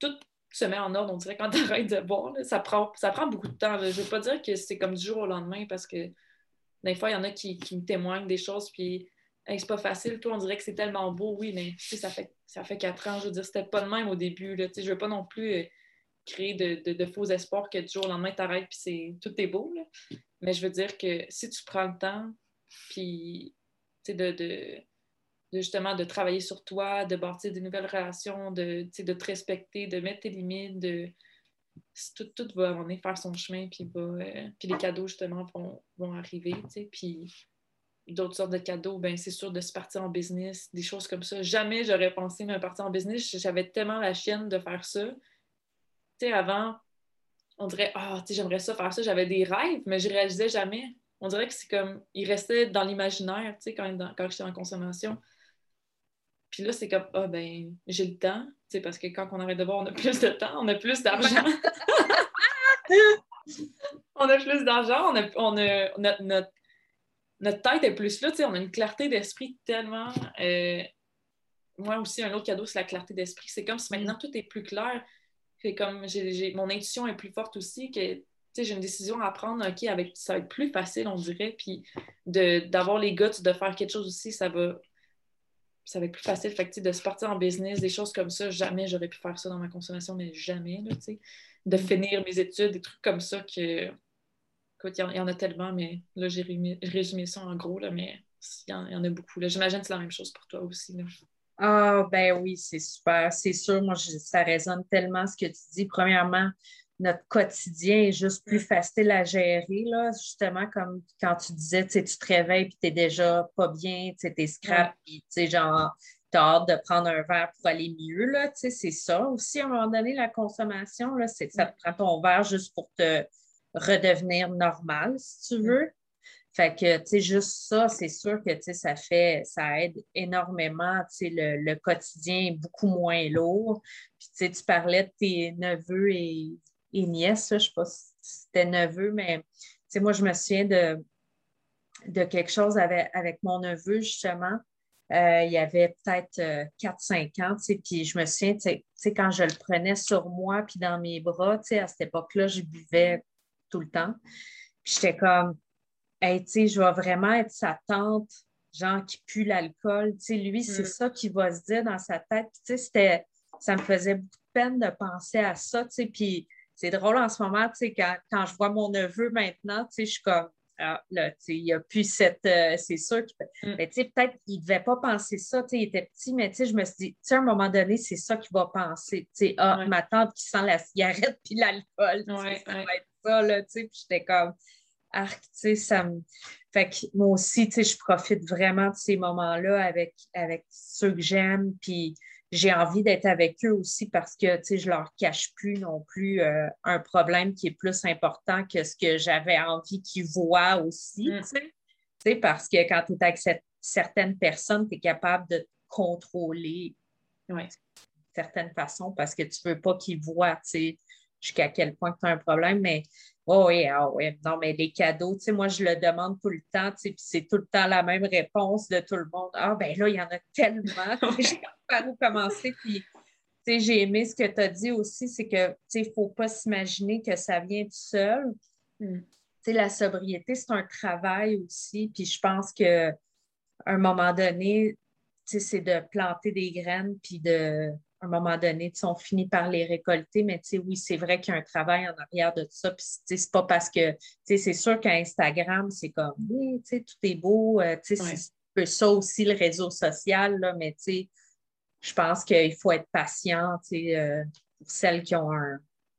Tout se met en ordre, on dirait, quand tu arrêtes de boire. ça, prend, ça prend beaucoup de temps. Je ne veux pas dire que c'est comme du jour au lendemain parce que des fois, il y en a qui, me témoignent des choses, puis c'est pas facile. Toi, on dirait que c'est tellement beau, oui, mais ça fait, ça fait quatre ans. Je veux dire, c'était pas le même au début. Là, je veux pas non plus euh, créer de, faux espoirs que du jour au lendemain, tu arrêtes, puis tout est beau. Mais je veux dire que si tu prends le temps, puis de, de justement de travailler sur toi, de bâtir des nouvelles relations, de, de te respecter, de mettre tes limites, de tout, tout va aller faire son chemin, puis, euh, puis les cadeaux justement vont, vont arriver, puis d'autres sortes de cadeaux, ben c'est sûr de se partir en business, des choses comme ça. Jamais j'aurais pensé me partir en business, j'avais tellement la chienne de faire ça. Tu sais, avant, on dirait, ah, tu sais, j'aimerais ça faire ça, j'avais des rêves, mais je réalisais jamais. On dirait que c'est comme, il restait dans l'imaginaire, tu sais, quand, quand j'étais en consommation. Puis là, c'est comme, ah ben, j'ai le temps, tu parce que quand on arrête de boire, on a plus de temps, on a plus d'argent. on a plus d'argent, on a, on a notre, notre, tête est plus là, tu sais, on a une clarté d'esprit tellement. Euh, moi aussi, un autre cadeau, c'est la clarté d'esprit. C'est comme si maintenant tout est plus clair. C'est comme mon intuition est plus forte aussi, que j'ai une décision à prendre, OK, avec, ça va être plus facile, on dirait. Puis d'avoir les guts de faire quelque chose aussi, ça va ça va être plus facile. Fait de se partir en business, des choses comme ça, jamais j'aurais pu faire ça dans ma consommation, mais jamais. Là, de mm. finir mes études, des trucs comme ça que. Écoute, il y, en a tellement, mais là, j'ai résumé, ça en gros, là, mais il y, en, a beaucoup. J'imagine que c'est la même chose pour toi aussi. Ah, ben oui, c'est super. C'est sûr, moi, ça résonne tellement ce que tu dis. Premièrement, notre quotidien est juste plus facile à gérer, là, justement, comme quand tu disais, tu te réveilles et tu n'es déjà pas bien, tu es scrap, puis genre, tu as hâte de prendre un verre pour aller mieux, là, c'est ça aussi, à un moment donné, la consommation, là, c'est ça te prend ton verre juste pour te redevenir normal, si tu veux. Fait que, tu sais, juste ça, c'est sûr que, tu sais, ça fait, ça aide énormément, tu sais, le, quotidien est beaucoup moins lourd. Puis, tu sais, tu parlais de tes neveux et, nièces, je sais pas si c'était neveu, mais, tu sais, moi, je me souviens de, de quelque chose avec, avec mon neveu, justement. Euh, il y avait peut-être 4-5 euh, ans, tu sais, puis je me souviens, tu sais, quand je le prenais sur moi, puis dans mes bras, tu sais, à cette époque-là, je buvais tout le temps. Puis j'étais comme, hey, tu sais, je vais vraiment être sa tante, genre qui pue l'alcool. Tu sais, lui, c'est mm. ça qu'il va se dire dans sa tête. tu sais, c'était, ça me faisait beaucoup de peine de penser à ça, tu sais, puis c'est drôle en ce moment, tu sais, quand, quand, je vois mon neveu maintenant, tu sais, je suis comme, ah, là, tu sais, il n'y a plus cette, euh, c'est sûr qu'il mm. mais tu sais, peut-être qu'il ne devait pas penser ça, tu sais, il était petit, mais tu sais, je me suis dit, tu sais, à un moment donné, c'est ça qu'il va penser, tu sais, ah, ma tante qui sent la cigarette puis l'alcool, ouais, ça va être ça, là, tu sais, puis j'étais comme, arc, tu sais, ça me. Fait que moi aussi, tu sais, je profite vraiment de ces moments-là avec, avec ceux que j'aime, puis j'ai envie d'être avec eux aussi parce que, tu sais, je leur cache plus non plus euh, un problème qui est plus important que ce que j'avais envie qu'ils voient aussi, mm. tu sais. parce que quand tu es avec certaines personnes, tu es capable de contrôler d'une certaine façon parce que tu ne veux pas qu'ils voient, jusqu'à quel point tu as un problème, mais Oh oui, oh oui, non, mais les cadeaux, tu sais, moi, je le demande tout le temps, tu sais, puis c'est tout le temps la même réponse de tout le monde. Ah, ben là, il y en a tellement. J'ai par où commencer, puis, tu sais, j'ai aimé ce que tu as dit aussi, c'est que, tu sais, il ne faut pas s'imaginer que ça vient tout seul. Tu sais, la sobriété, c'est un travail aussi, puis je pense qu'à un moment donné, tu sais, c'est de planter des graines, puis de à un moment donné, on finit par les récolter, mais oui, c'est vrai qu'il y a un travail en arrière de tout ça. Puis c'est pas parce que c'est sûr qu'Instagram, c'est comme oui, tout est beau, euh, c'est un peu ça aussi le réseau social, là, mais je pense qu'il faut être patient euh, pour celles qui ont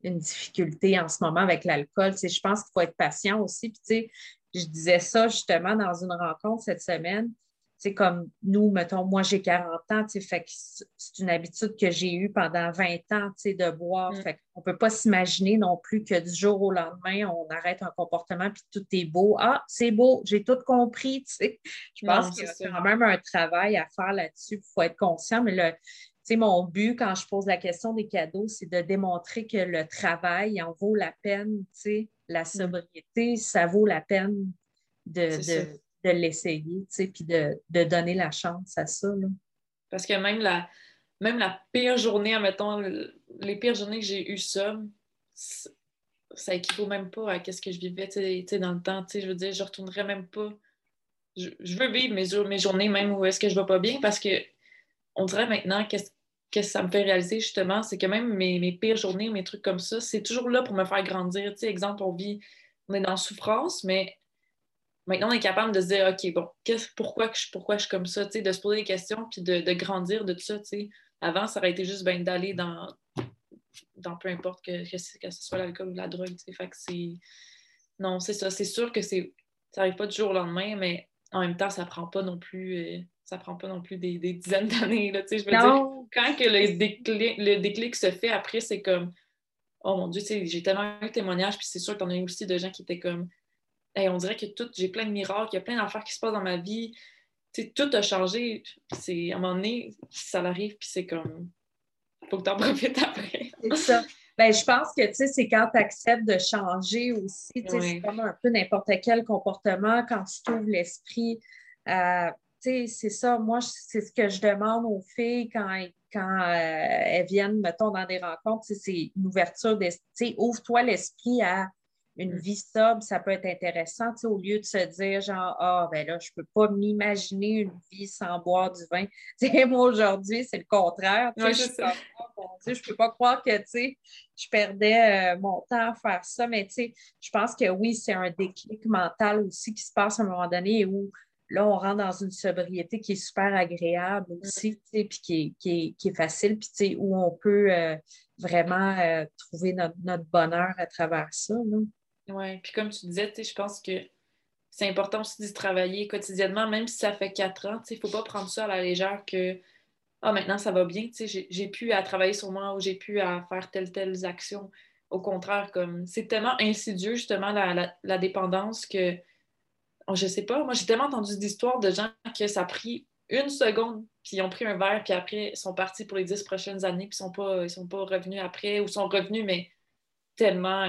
une difficulté en ce moment avec l'alcool. Je pense qu'il faut être patient aussi. Puis, je disais ça justement dans une rencontre cette semaine c'est comme nous, mettons, moi j'ai 40 ans, fait que c'est une habitude que j'ai eue pendant 20 ans de boire. Mm. Fait on ne peut pas s'imaginer non plus que du jour au lendemain, on arrête un comportement puis tout est beau. Ah, c'est beau, j'ai tout compris. Je pense qu'il y a quand même un travail à faire là-dessus. Il faut être conscient, mais le, mon but quand je pose la question des cadeaux, c'est de démontrer que le travail en vaut la peine. La mm. sobriété, ça vaut la peine de, de l'essayer, tu sais, puis de, donner la chance à ça. Parce que même la, même la pire journée, admettons, les pires journées que j'ai eues ça, ça équivaut même pas à ce que je vivais dans le temps. Je veux dire, je retournerais même pas. Je, veux vivre mes, mes journées même où est-ce que je vais pas bien parce que on dirait maintenant qu'est-ce que ça me fait réaliser justement, c'est que même mes, mes, pires journées, mes trucs comme ça, c'est toujours là pour me faire grandir. Tu sais, exemple, on vit, on est dans souffrance, mais Maintenant, on est capable de se dire, OK, bon, pourquoi, je, pourquoi je suis comme ça, de se poser des questions puis de, grandir de tout ça. Avant, ça aurait été juste ben, d'aller dans, dans peu importe que, que, ce soit l'alcool ou la drogue. Fait que c'est. Non, c'est ça. C'est sûr que c'est ça n'arrive pas du jour au lendemain, mais en même temps, ça prend pas non plus. Euh, ça prend pas non plus des, dizaines d'années. Je veux dire, quand que le, déclic, le déclic se fait, après, c'est comme Oh mon Dieu, j'ai tellement eu de témoignages, puis c'est sûr que tu en as eu aussi de gens qui étaient comme on dirait que tout, j'ai plein de miracles, il y a plein d'affaires qui se passent dans ma vie. tout a changé. C'est, à un moment donné, ça arrive, puis c'est comme, faut que tu en profites après. c'est ça. Ben, je pense que c'est quand tu acceptes de changer aussi. C'est comme un peu n'importe quel comportement, quand tu trouves l'esprit. Euh, c'est ça, moi, c'est ce que je demande aux filles quand, quand euh, elles viennent, mettons, dans des rencontres, c'est une ouverture d'esprit. Ouvre-toi l'esprit à une mm. vie sobre, ça peut être intéressant, au lieu de se dire genre, ah, ben là, je ne peux pas m'imaginer une vie sans boire du vin. moi, aujourd'hui, c'est le contraire. je ne peux pas croire que, je perdais euh, mon temps à faire ça, mais je pense que oui, c'est un déclic mental aussi qui se passe à un moment donné où là, on rentre dans une sobriété qui est super agréable mm. aussi, puis qui est, facile, puis où on peut euh, vraiment euh, trouver notre, bonheur à travers ça. Oui, puis comme tu disais, je pense que c'est important aussi de travailler quotidiennement, même si ça fait quatre ans. Il ne faut pas prendre ça à la légère que ah, maintenant ça va bien, j'ai pu à travailler sur moi ou j'ai pu à faire telle, telle action. Au contraire, comme c'est tellement insidieux, justement, la, dépendance que je sais pas, moi j'ai tellement entendu d'histoires de gens que ça a pris une seconde, puis ils ont pris un verre, puis après ils sont partis pour les dix prochaines années, puis ils sont pas, ils sont pas revenus après, ou sont revenus, mais tellement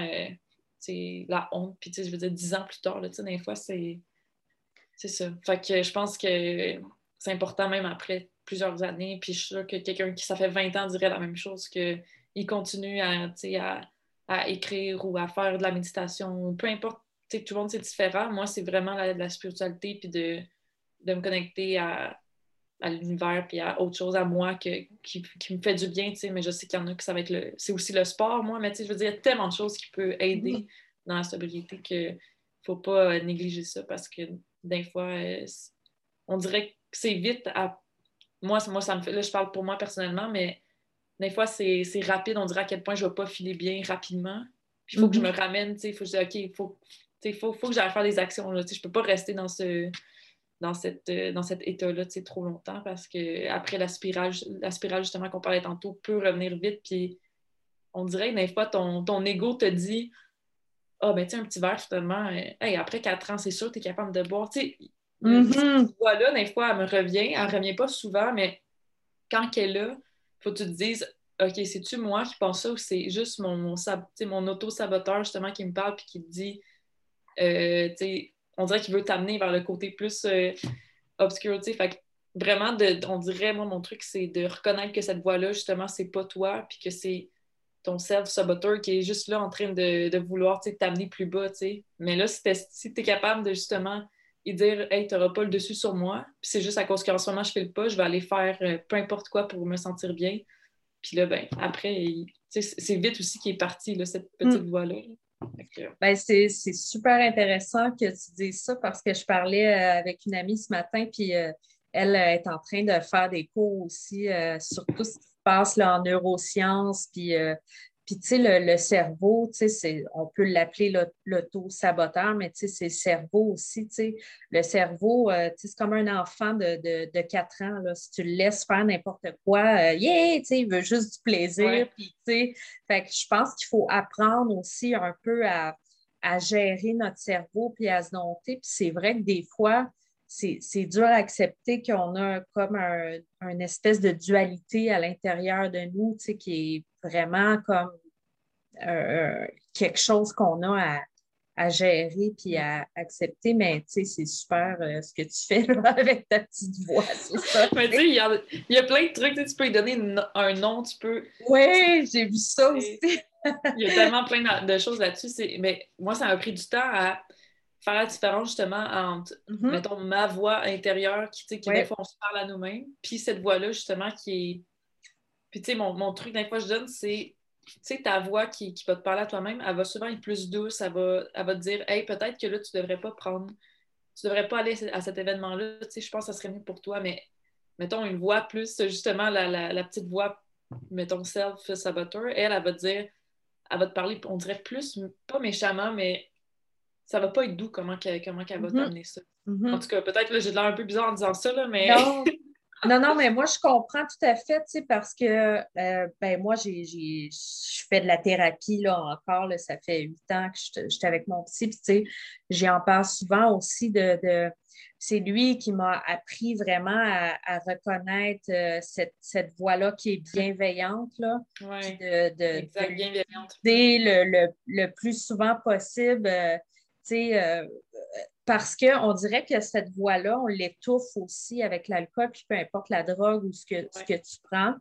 c'est la honte. Puis je veux dire, dix ans plus tard, là, des fois, c'est. Ça. Fait que je pense que c'est important même après plusieurs années. Puis je suis sûre que quelqu'un qui ça fait 20 ans dirait la même chose, qu'il continue à, à, à écrire ou à faire de la méditation, peu importe tout le monde, c'est différent. Moi, c'est vraiment la, la spiritualité, puis de, de, me connecter à, à l'univers, puis à autre chose à moi que, qui, qui, me fait du bien, mais je sais qu'il y en a que ça va être le... C'est aussi le sport, moi, mais je veux dire, il y a tellement de choses qui peuvent aider dans la sobriété qu'il ne faut pas négliger ça, parce que des fois, euh, on dirait que c'est vite à... Moi, moi, ça me fait... Là, je parle pour moi personnellement, mais des fois, c'est rapide. On dirait à quel point je ne vais pas filer bien rapidement. Puis il faut que je mm-hmm. me ramène, il faut que je dise, OK, il faut, faut, faut, que j'aille faire des actions. Là. Je ne peux pas rester dans ce dans, cette, euh, dans cet état-là trop longtemps parce que après la spirale, la spirale justement qu'on parlait tantôt peut revenir vite. Puis on dirait que des fois, ton, ton ego te dit Ah, oh, ben tu un petit verre, finalement, euh, après quatre ans, c'est sûr, tu es capable de boire. Tu sais, mm-hmm. voilà, des fois, elle me revient. Elle ne revient pas souvent, mais quand elle est là, il faut que tu te dises OK, c'est-tu moi qui pense ça ou c'est juste mon, mon, mon auto-saboteur justement qui me parle puis qui te dit euh, on dirait qu'il veut t'amener vers le côté plus euh, obscur. Fait vraiment, de, on dirait, moi, mon truc, c'est de reconnaître que cette voix-là, justement, c'est pas toi, puis que c'est ton self-saboteur qui est juste là en train de, de vouloir t'amener plus bas. Mais là, si tu es capable de justement y dire Hey, tu n'auras pas le dessus sur moi, puis c'est juste à cause qu'en ce moment, je fais le pas, je vais aller faire euh, peu importe quoi pour me sentir bien. Puis là, ben, après, c'est vite aussi qu'il est parti, là, cette petite mm. voix-là. Ben, c'est super intéressant que tu dises ça parce que je parlais euh, avec une amie ce matin, puis euh, elle est en train de faire des cours aussi euh, sur tout ce qui se passe là, en neurosciences, puis puis, tu sais, le, cerveau, tu sais, on peut l'appeler l'auto-saboteur, mais tu sais, c'est le cerveau aussi, tu sais. Le cerveau, euh, tu sais, c'est comme un enfant de, de, 4 ans, là. Si tu le laisses faire n'importe quoi, euh, yeah, tu sais, il veut juste du plaisir. Puis, tu sais, fait que je pense qu'il faut apprendre aussi un peu à, gérer notre cerveau puis à se dompter. Puis c'est vrai que des fois, c'est dur à accepter qu'on a comme un, une espèce de dualité à l'intérieur de nous, tu sais, qui est vraiment comme euh, quelque chose qu'on a à, gérer puis à accepter, mais tu sais, c'est super euh, ce que tu fais avec ta petite voix, c'est ça. mais tu sais, il y, a plein de trucs, tu peux lui donner un nom, tu peux... Oui, j'ai vu ça aussi. il y a tellement plein de choses là-dessus, mais moi, ça m'a pris du temps à faire la différence justement entre, mm-hmm. mettons, ma voix intérieure qui, qui des fois, on se parle à nous-mêmes, puis cette voix-là, justement, qui est puis, tu sais, mon, mon, truc, des fois, je donne, c'est, tu sais, ta voix qui, qui, va te parler à toi-même, elle va souvent être plus douce, elle va, elle va te dire, hey, peut-être que là, tu devrais pas prendre, tu devrais pas aller à cet événement-là, tu sais, je pense que ça serait mieux pour toi, mais mettons une voix plus, justement, la, la, la petite voix, mettons, self-saboteur, elle, elle va te dire, elle va te parler, on dirait plus, pas méchamment, mais ça va pas être doux comment, comment elle va mm-hmm. t'amener ça. Mm-hmm. En tout cas, peut-être que j'ai l'air un peu bizarre en disant ça, là, mais. Non, non, non, mais moi, je comprends tout à fait, tu sais, parce que euh, ben, moi, j'ai, je fais de la thérapie là, encore. ça fait huit ans que j'étais avec mon petit, puis tu sais, j'en parle souvent aussi de. c'est lui qui m'a appris vraiment à, reconnaître euh, cette, cette voix-là qui est bienveillante, là. de, de, bienveillante. Le, le, le, plus souvent possible, euh, tu sais, parce qu'on dirait que cette voix-là, on l'étouffe aussi avec l'alcool, puis peu importe la drogue ou ce que, ce que tu prends.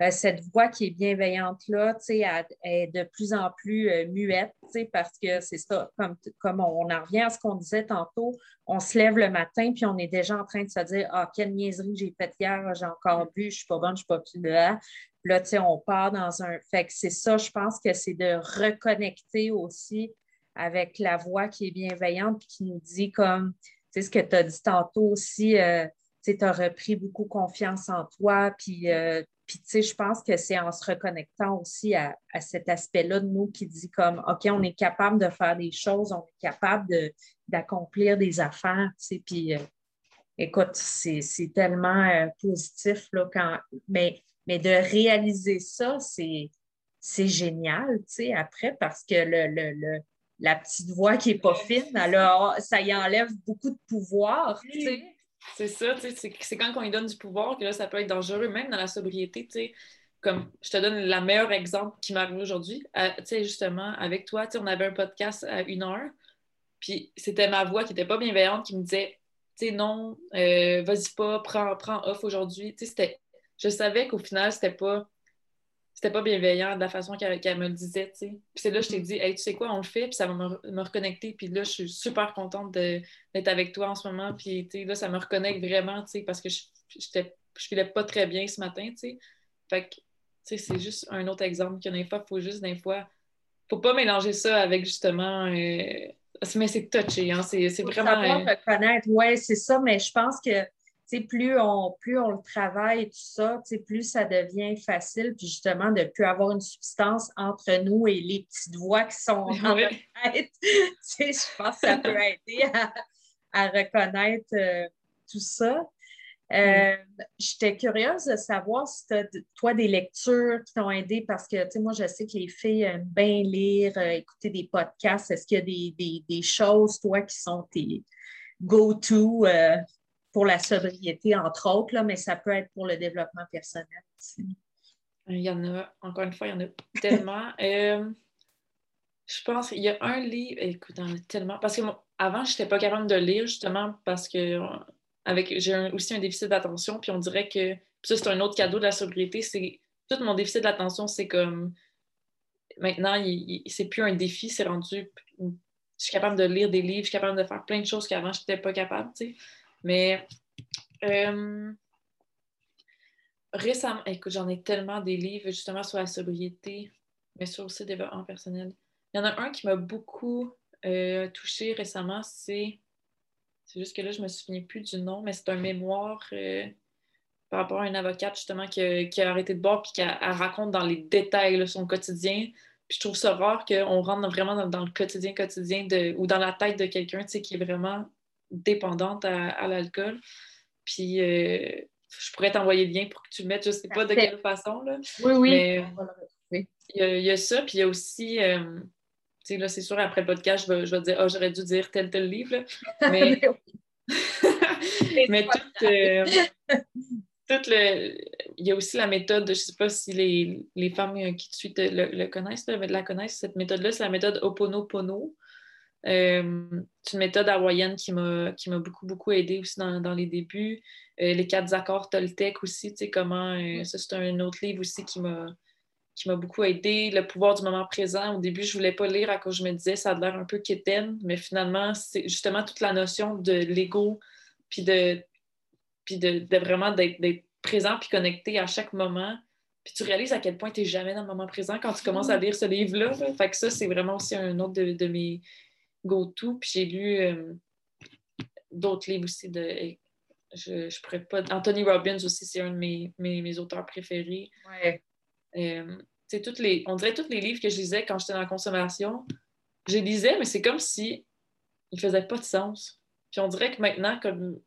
Euh, cette voix qui est bienveillante-là, elle, est de plus en plus euh, muette, parce que c'est ça, comme, comme on, en revient à ce qu'on disait tantôt, on se lève le matin, puis on est déjà en train de se dire Ah, quelle niaiserie j'ai faite hier, j'ai encore bu, je ne suis pas bonne, je ne suis pas plus là. Là, on part dans un. Fait que c'est ça, je pense que c'est de reconnecter aussi avec la voix qui est bienveillante qui nous dit comme, tu sais, ce que tu as dit tantôt aussi, euh, tu as repris beaucoup confiance en toi. Puis, euh, puis tu sais, je pense que c'est en se reconnectant aussi à, cet aspect-là de nous qui dit comme, OK, on est capable de faire des choses, on est capable d'accomplir des affaires, tu sais, puis euh, écoute, c'est tellement positif, là, quand, mais, mais de réaliser ça, c'est c'est génial, tu sais, après, parce que le, la petite voix qui n'est pas fine, alors ça y enlève beaucoup de pouvoir. C'est ça, c'est quand on lui donne du pouvoir que là, ça peut être dangereux, même dans la sobriété. Comme je te donne le meilleur exemple qui m'arrive aujourd'hui. Euh, justement, avec toi, on avait un podcast à une heure, puis c'était ma voix qui n'était pas bienveillante qui me disait tu non, euh, vas-y pas, prends, prends off aujourd'hui. Je savais qu'au final, c'était pas c'était pas bienveillant de la façon qu'elle me le disait, tu sais. Puis c'est là que je t'ai dit, hey, tu sais quoi, on le fait, puis ça va me, reconnecter. Puis là, je suis super contente d'être avec toi en ce moment. Puis, tu sais, là, ça me reconnecte vraiment, tu sais, parce que je, je filais pas très bien ce matin, tu sais. Fait que, tu sais, c'est juste un autre exemple que des fois, il faut juste, des fois, faut pas mélanger ça avec justement... Euh, mais c'est touché, hein, c'est vraiment... Savoir euh, reconnaître, ouais, c'est ça, mais je pense que plus on, plus on le travaille et tout ça, plus ça devient facile, puis justement, de ne plus avoir une substance entre nous et les petites voix qui sont notre tête. je pense que ça peut aider à, reconnaître euh, tout ça. Euh, j'étais curieuse de savoir si tu as, toi, des lectures qui t'ont aidé parce que, tu sais, moi, je sais que les filles aiment bien lire, euh, écouter des podcasts. Est-ce qu'il y a des, des, des, choses, toi, qui sont tes go-to pour la sobriété, entre autres, là, mais ça peut être pour le développement personnel aussi. Il y en a, encore une fois, il y en a tellement. Euh, je pense qu'il y a un livre, écoute, il y en a tellement. Parce que avant, je n'étais pas capable de lire, justement, parce que avec j'ai aussi un déficit d'attention, puis on dirait que ça, c'est un autre cadeau de la sobriété, c'est tout mon déficit d'attention, c'est comme maintenant, c'est plus un défi, c'est rendu. Je suis capable de lire des livres, je suis capable de faire plein de choses qu'avant, je n'étais pas capable, tu sais. Mais euh, récemment, écoute, j'en ai tellement des livres justement sur la sobriété, mais sur aussi le développement personnel. Il y en a un qui m'a beaucoup euh, touché récemment, c'est. C'est juste que là, je me souviens plus du nom, mais c'est un mémoire euh, par rapport à une avocate justement qui a, arrêté de boire puis qui raconte dans les détails son quotidien. Puis je trouve ça rare qu'on rentre vraiment dans, le quotidien quotidien de, ou dans la tête de quelqu'un qui est vraiment dépendante à, l'alcool. Puis euh, je pourrais t'envoyer le lien pour que tu le mettes, je ne sais pas de quelle façon. Là. Oui, oui. Mais, il, y a, ça, puis il y a aussi, euh, tu sais, là, c'est sûr, après le podcast, je vais, je vais dire, oh, j'aurais dû dire tel, tel livre. Mais, mais tout, euh, tout, le. Il y a aussi la méthode, je ne sais pas si les, les femmes qui te suivent le, connaissent, la connaissent, cette méthode-là, c'est la méthode Oponopono. Euh, c'est une méthode hawaïenne qui m'a beaucoup, beaucoup aidé aussi dans, les débuts. Euh, les quatre accords Toltec aussi, tu sais, comment. Euh, ça, c'est un autre livre aussi qui m'a qui m'a beaucoup aidé. Le pouvoir du moment présent. Au début, je ne voulais pas lire à cause je me disais ça a l'air un peu quétaine, mais finalement, c'est justement toute la notion de l'ego, puis de, puis de, vraiment d'être présent puis connecté à chaque moment. Puis tu réalises à quel point tu n'es jamais dans le moment présent quand tu commences à lire ce livre-là. Fait que ça, c'est vraiment aussi un autre de mes go-to. Puis j'ai lu euh, d'autres livres aussi de. Je, je pourrais pas. Anthony Robbins aussi, c'est un de mes, mes, auteurs préférés. Ouais. Euh, toutes les, on dirait tous les livres que je lisais quand j'étais dans la consommation, je les lisais, mais c'est comme si ils faisaient pas de sens. Puis on dirait que maintenant, comme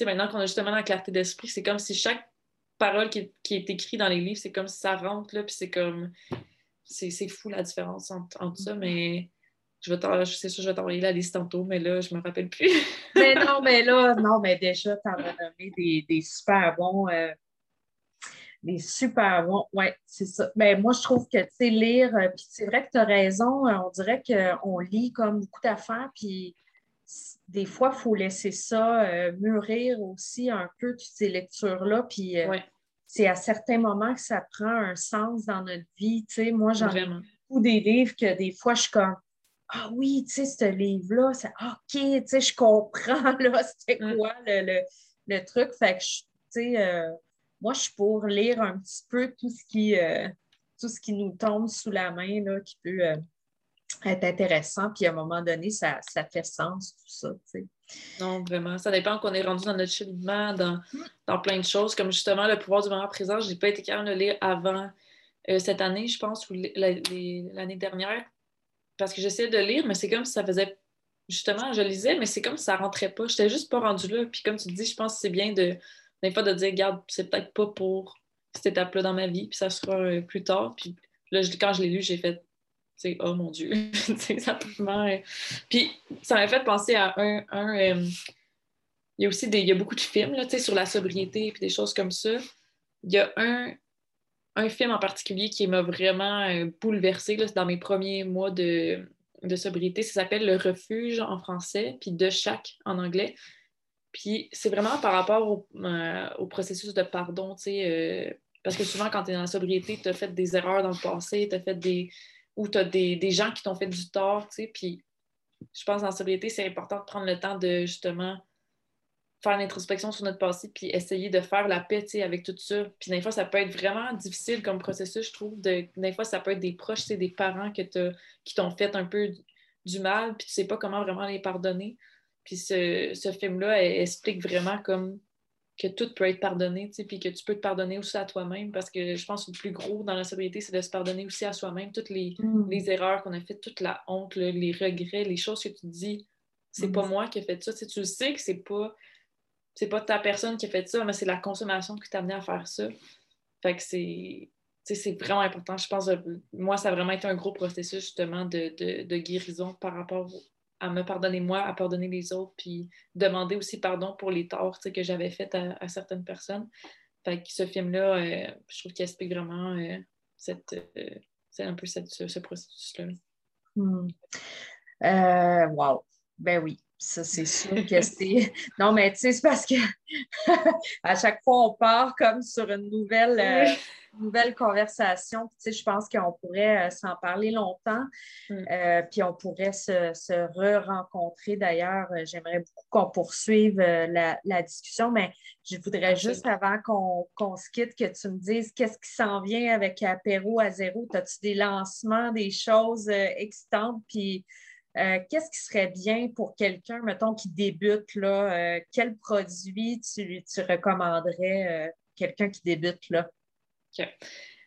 maintenant qu'on a justement la clarté d'esprit, c'est comme si chaque parole qui, qui est écrite dans les livres, c'est comme si ça rentre là, puis c'est comme c'est fou la différence entre, entre ça, mais je vais c'est sûr, je vais t'envoyer la liste tantôt, mais là, je ne me rappelle plus. mais non, mais là, non, mais déjà, tu en as nommé des, des super bons. Euh, des super bons. Oui, c'est ça. Mais ben, moi, je trouve que, tu sais, lire, euh, puis c'est vrai que tu as raison, euh, on dirait qu'on lit comme beaucoup d'affaires, puis des fois, il faut laisser ça mûrir aussi un peu, toutes ces lectures-là, puis c'est à certains moments que ça prend un sens dans notre vie. Tu sais, moi, j'en ai beaucoup des livres que des fois, je suis comme ah oui, tu sais, ce livre-là, c'est OK, tu sais, je comprends, là, c'était mm. quoi le, le, truc? Fait que, tu sais, euh, moi, je suis pour lire un petit peu tout ce qui, euh, tout ce qui nous tombe sous la main, là, qui peut euh, être intéressant. Puis à un moment donné, ça, ça fait sens, tout ça, tu sais. Non, vraiment. Ça dépend qu'on est rendu dans notre cheminement, dans, mm. dans plein de choses. Comme justement, le pouvoir du moment présent, je n'ai pas été capable de le lire avant cette année, je pense, ou l'année dernière parce que j'essayais de lire, mais c'est comme si ça faisait. Justement, je lisais, mais c'est comme si ça rentrait pas. J'étais juste pas rendue là. Puis comme tu dis, je pense que c'est bien de, des fois de dire, regarde, c'est peut-être pas pour cette étape-là dans ma vie, puis ça sera euh, plus tard. Puis là, quand je l'ai lu, j'ai fait oh mon Dieu, ça Puis ça m'a fait penser à un. un il y a aussi des, il y a beaucoup de films là, sur la sobriété et des choses comme ça. Il y a un, un film en particulier qui m'a vraiment euh, bouleversée dans mes premiers mois de, sobriété. Ça s'appelle Le Refuge en français, puis De chaque en anglais. Puis c'est vraiment par rapport au, euh, processus de pardon, tu sais, euh, parce que souvent quand tu es dans la sobriété, tu as fait des erreurs dans le passé, tu as fait des. ou tu as des, des, gens qui t'ont fait du tort, tu sais, puis je pense dans la sobriété, c'est important de prendre le temps de justement faire l'introspection sur notre passé puis essayer de faire la paix avec tout ça. Puis des fois, ça peut être vraiment difficile comme processus, je trouve. De, des fois, ça peut être des proches, des parents que qui t'ont fait un peu du mal, puis tu sais pas comment vraiment les pardonner. Puis ce, ce film-là explique vraiment comme que tout peut être pardonné, puis que tu peux te pardonner aussi à toi-même, parce que je pense que le plus gros dans la sobriété, c'est de se pardonner aussi à soi-même, toutes les, mm. les erreurs qu'on a faites, toute la honte, les regrets, les choses que tu dis, c'est pas mm. moi qui ai fait ça. tu sais que c'est pas c'est pas ta personne qui a fait ça, mais c'est la consommation qui t'a amené à faire ça. Fait que c'est c'est vraiment important. Je pense que moi, ça a vraiment été un gros processus justement de, guérison par rapport à me pardonner moi, à pardonner les autres, puis demander aussi pardon pour les torts que j'avais faits à, certaines personnes. Fait que ce film-là, euh, je trouve qu'il explique vraiment euh, cette, euh, un peu ce, processus-là. Hmm. wow. Ben oui. Ça, c'est sûr que c'est. Non, mais tu sais, c'est parce que à chaque fois, on part comme sur une nouvelle, euh, nouvelle conversation. Tu sais, je pense qu'on pourrait euh, s'en parler longtemps. Mm. Euh, puis on pourrait se, se re-rencontrer. D'ailleurs, j'aimerais beaucoup qu'on poursuive la, discussion, mais je voudrais juste, avant qu'on se quitte, que tu me dises qu'est-ce qui s'en vient avec Apéro à zéro. As-tu des lancements, des choses excitantes? Puis euh, qu'est-ce qui serait bien pour quelqu'un, mettons, qui débute? Là, euh, quel produit tu, tu recommanderais euh, quelqu'un qui débute? Là? OK.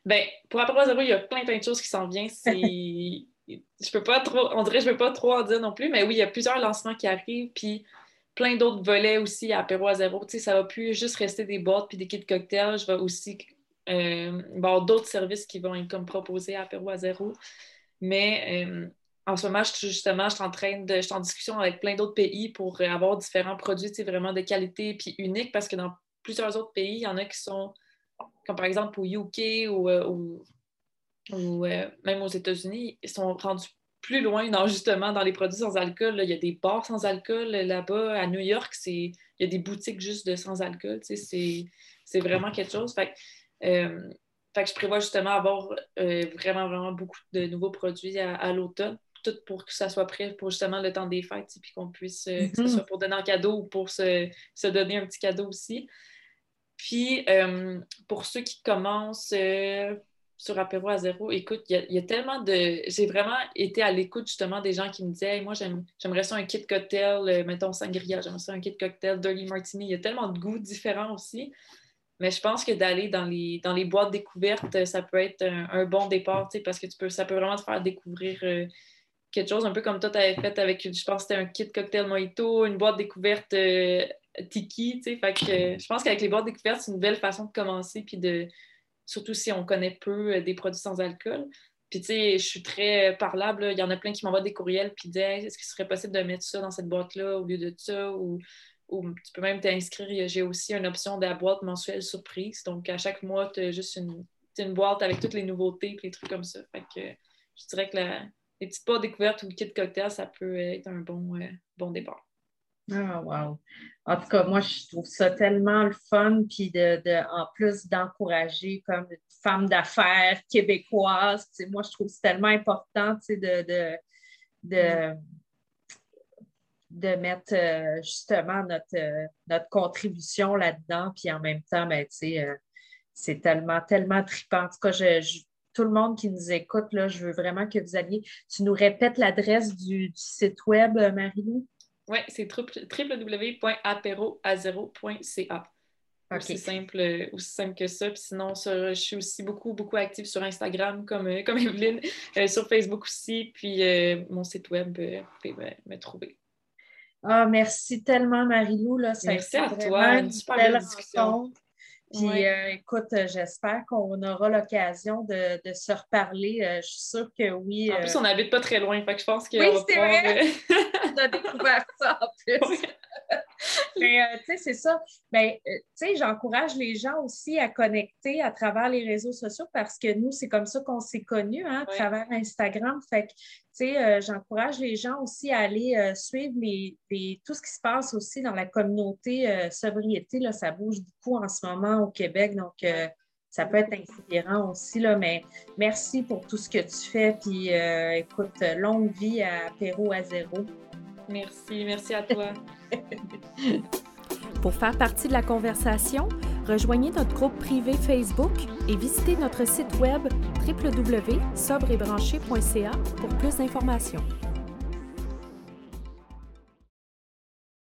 Ben, pour Apéro Zéro, il y a plein, plein de choses qui s'en viennent. je peux pas trop, on dirait que je ne peux pas trop en dire non plus, mais oui, il y a plusieurs lancements qui arrivent, puis plein d'autres volets aussi à Apéro à zéro. Tu sais, ça va plus juste rester des boîtes puis des kits cocktails. Je vais aussi avoir d'autres services qui vont être comme proposés à Apéro à zéro. Mais en ce moment, je, justement, je suis en train de, je suis en discussion avec plein d'autres pays pour avoir différents produits vraiment de qualité puis uniques parce que dans plusieurs autres pays, il y en a qui sont, comme par exemple au UK ou, euh, euh, même aux États-Unis, ils sont rendus plus loin dans justement dans les produits sans alcool. il y a des bars sans alcool là-bas. À New York, il y a des boutiques juste de sans alcool. C'est vraiment quelque chose. Euh, fait que je prévois justement avoir vraiment, vraiment beaucoup de nouveaux produits à l'automne tout pour que ça soit prêt pour justement le temps des fêtes, puis qu'on puisse, euh, que ce mhm. soit pour donner un cadeau ou pour se, donner un petit cadeau aussi. Puis, euh, pour ceux qui commencent euh, sur apéro à zéro, écoute, il y, a tellement de. J'ai vraiment été à l'écoute justement des gens qui me disaient moi, j'aimerais ça un kit cocktail, mettons sangria, j'aimerais ça un kit cocktail, dirty martini. Il y a tellement de goûts différents aussi. Mais je pense que d'aller dans les, dans les boîtes découvertes, ça peut être un, bon départ, parce que tu peux, ça peut vraiment te faire découvrir quelque chose un peu comme toi, tu avais fait avec, je pense c'était un kit cocktail mojito, une boîte découverte euh, tiki, tu sais. Fait que euh, je pense qu'avec les boîtes découvertes, c'est une belle façon de commencer, puis de, surtout si on connaît peu euh, des produits sans alcool. Puis, tu sais, je suis très parlable. Il y en a plein qui m'envoient des courriels puis disent est-ce qu'il serait possible de mettre ça dans cette boîte-là au lieu de ça? Ou, tu peux même t'inscrire. J'ai aussi une option de la boîte mensuelle surprise. Donc, à chaque mois, tu as juste une, une, boîte avec toutes les nouveautés et les trucs comme ça. Fait que je dirais que la, les petites découvertes ou kit cocktail, ça peut être un bon, euh, bon départ. Ah, wow. En tout cas, moi, je trouve ça tellement le fun, puis de, en plus d'encourager comme une femme d'affaires québécoise, moi, je trouve c'est tellement important de, de, de, de mettre euh, justement notre, euh, notre contribution là-dedans, puis en même temps, ben, c'est tellement, tellement trippant. En tout cas, je tout le monde qui nous écoute, là, je veux vraiment que vous alliez. Tu nous répètes l'adresse du, site web, euh, Marie-Lou? Oui, c'est www.apéroazero.ca. Aussi, simple, euh, aussi simple que ça. Puis sinon, je suis aussi beaucoup, beaucoup active sur Instagram, comme, euh, comme Evelyne, sur Facebook aussi. Puis mon site web, vous pouvez me, trouver. Ah, merci tellement, Marie-Lou. Merci à toi. Une super belle discussion. Puis écoute, j'espère qu'on aura l'occasion de, se reparler. je suis sûre que oui. En plus, on n'habite pas très loin, fait que je pense qu'on oui, c'est vrai. on a découvert ça en plus. Mais euh, tu sais, c'est ça. Ben, euh, tu sais, j'encourage les gens aussi à connecter à travers les réseaux sociaux parce que nous, c'est comme ça qu'on s'est connus, hein, à travers Instagram. Fait que, tu sais, euh, j'encourage les gens aussi à aller suivre les, tout ce qui se passe aussi dans la communauté sobriété. Là, ça bouge beaucoup en ce moment au Québec. Donc, ça peut être inspirant aussi, là, mais merci pour tout ce que tu fais. Puis écoute, longue vie à Apéro à zéro. Merci, merci à toi. Pour faire partie de la conversation, rejoignez notre groupe privé Facebook et visitez notre site web www.sobrebranché.ca pour plus d'informations.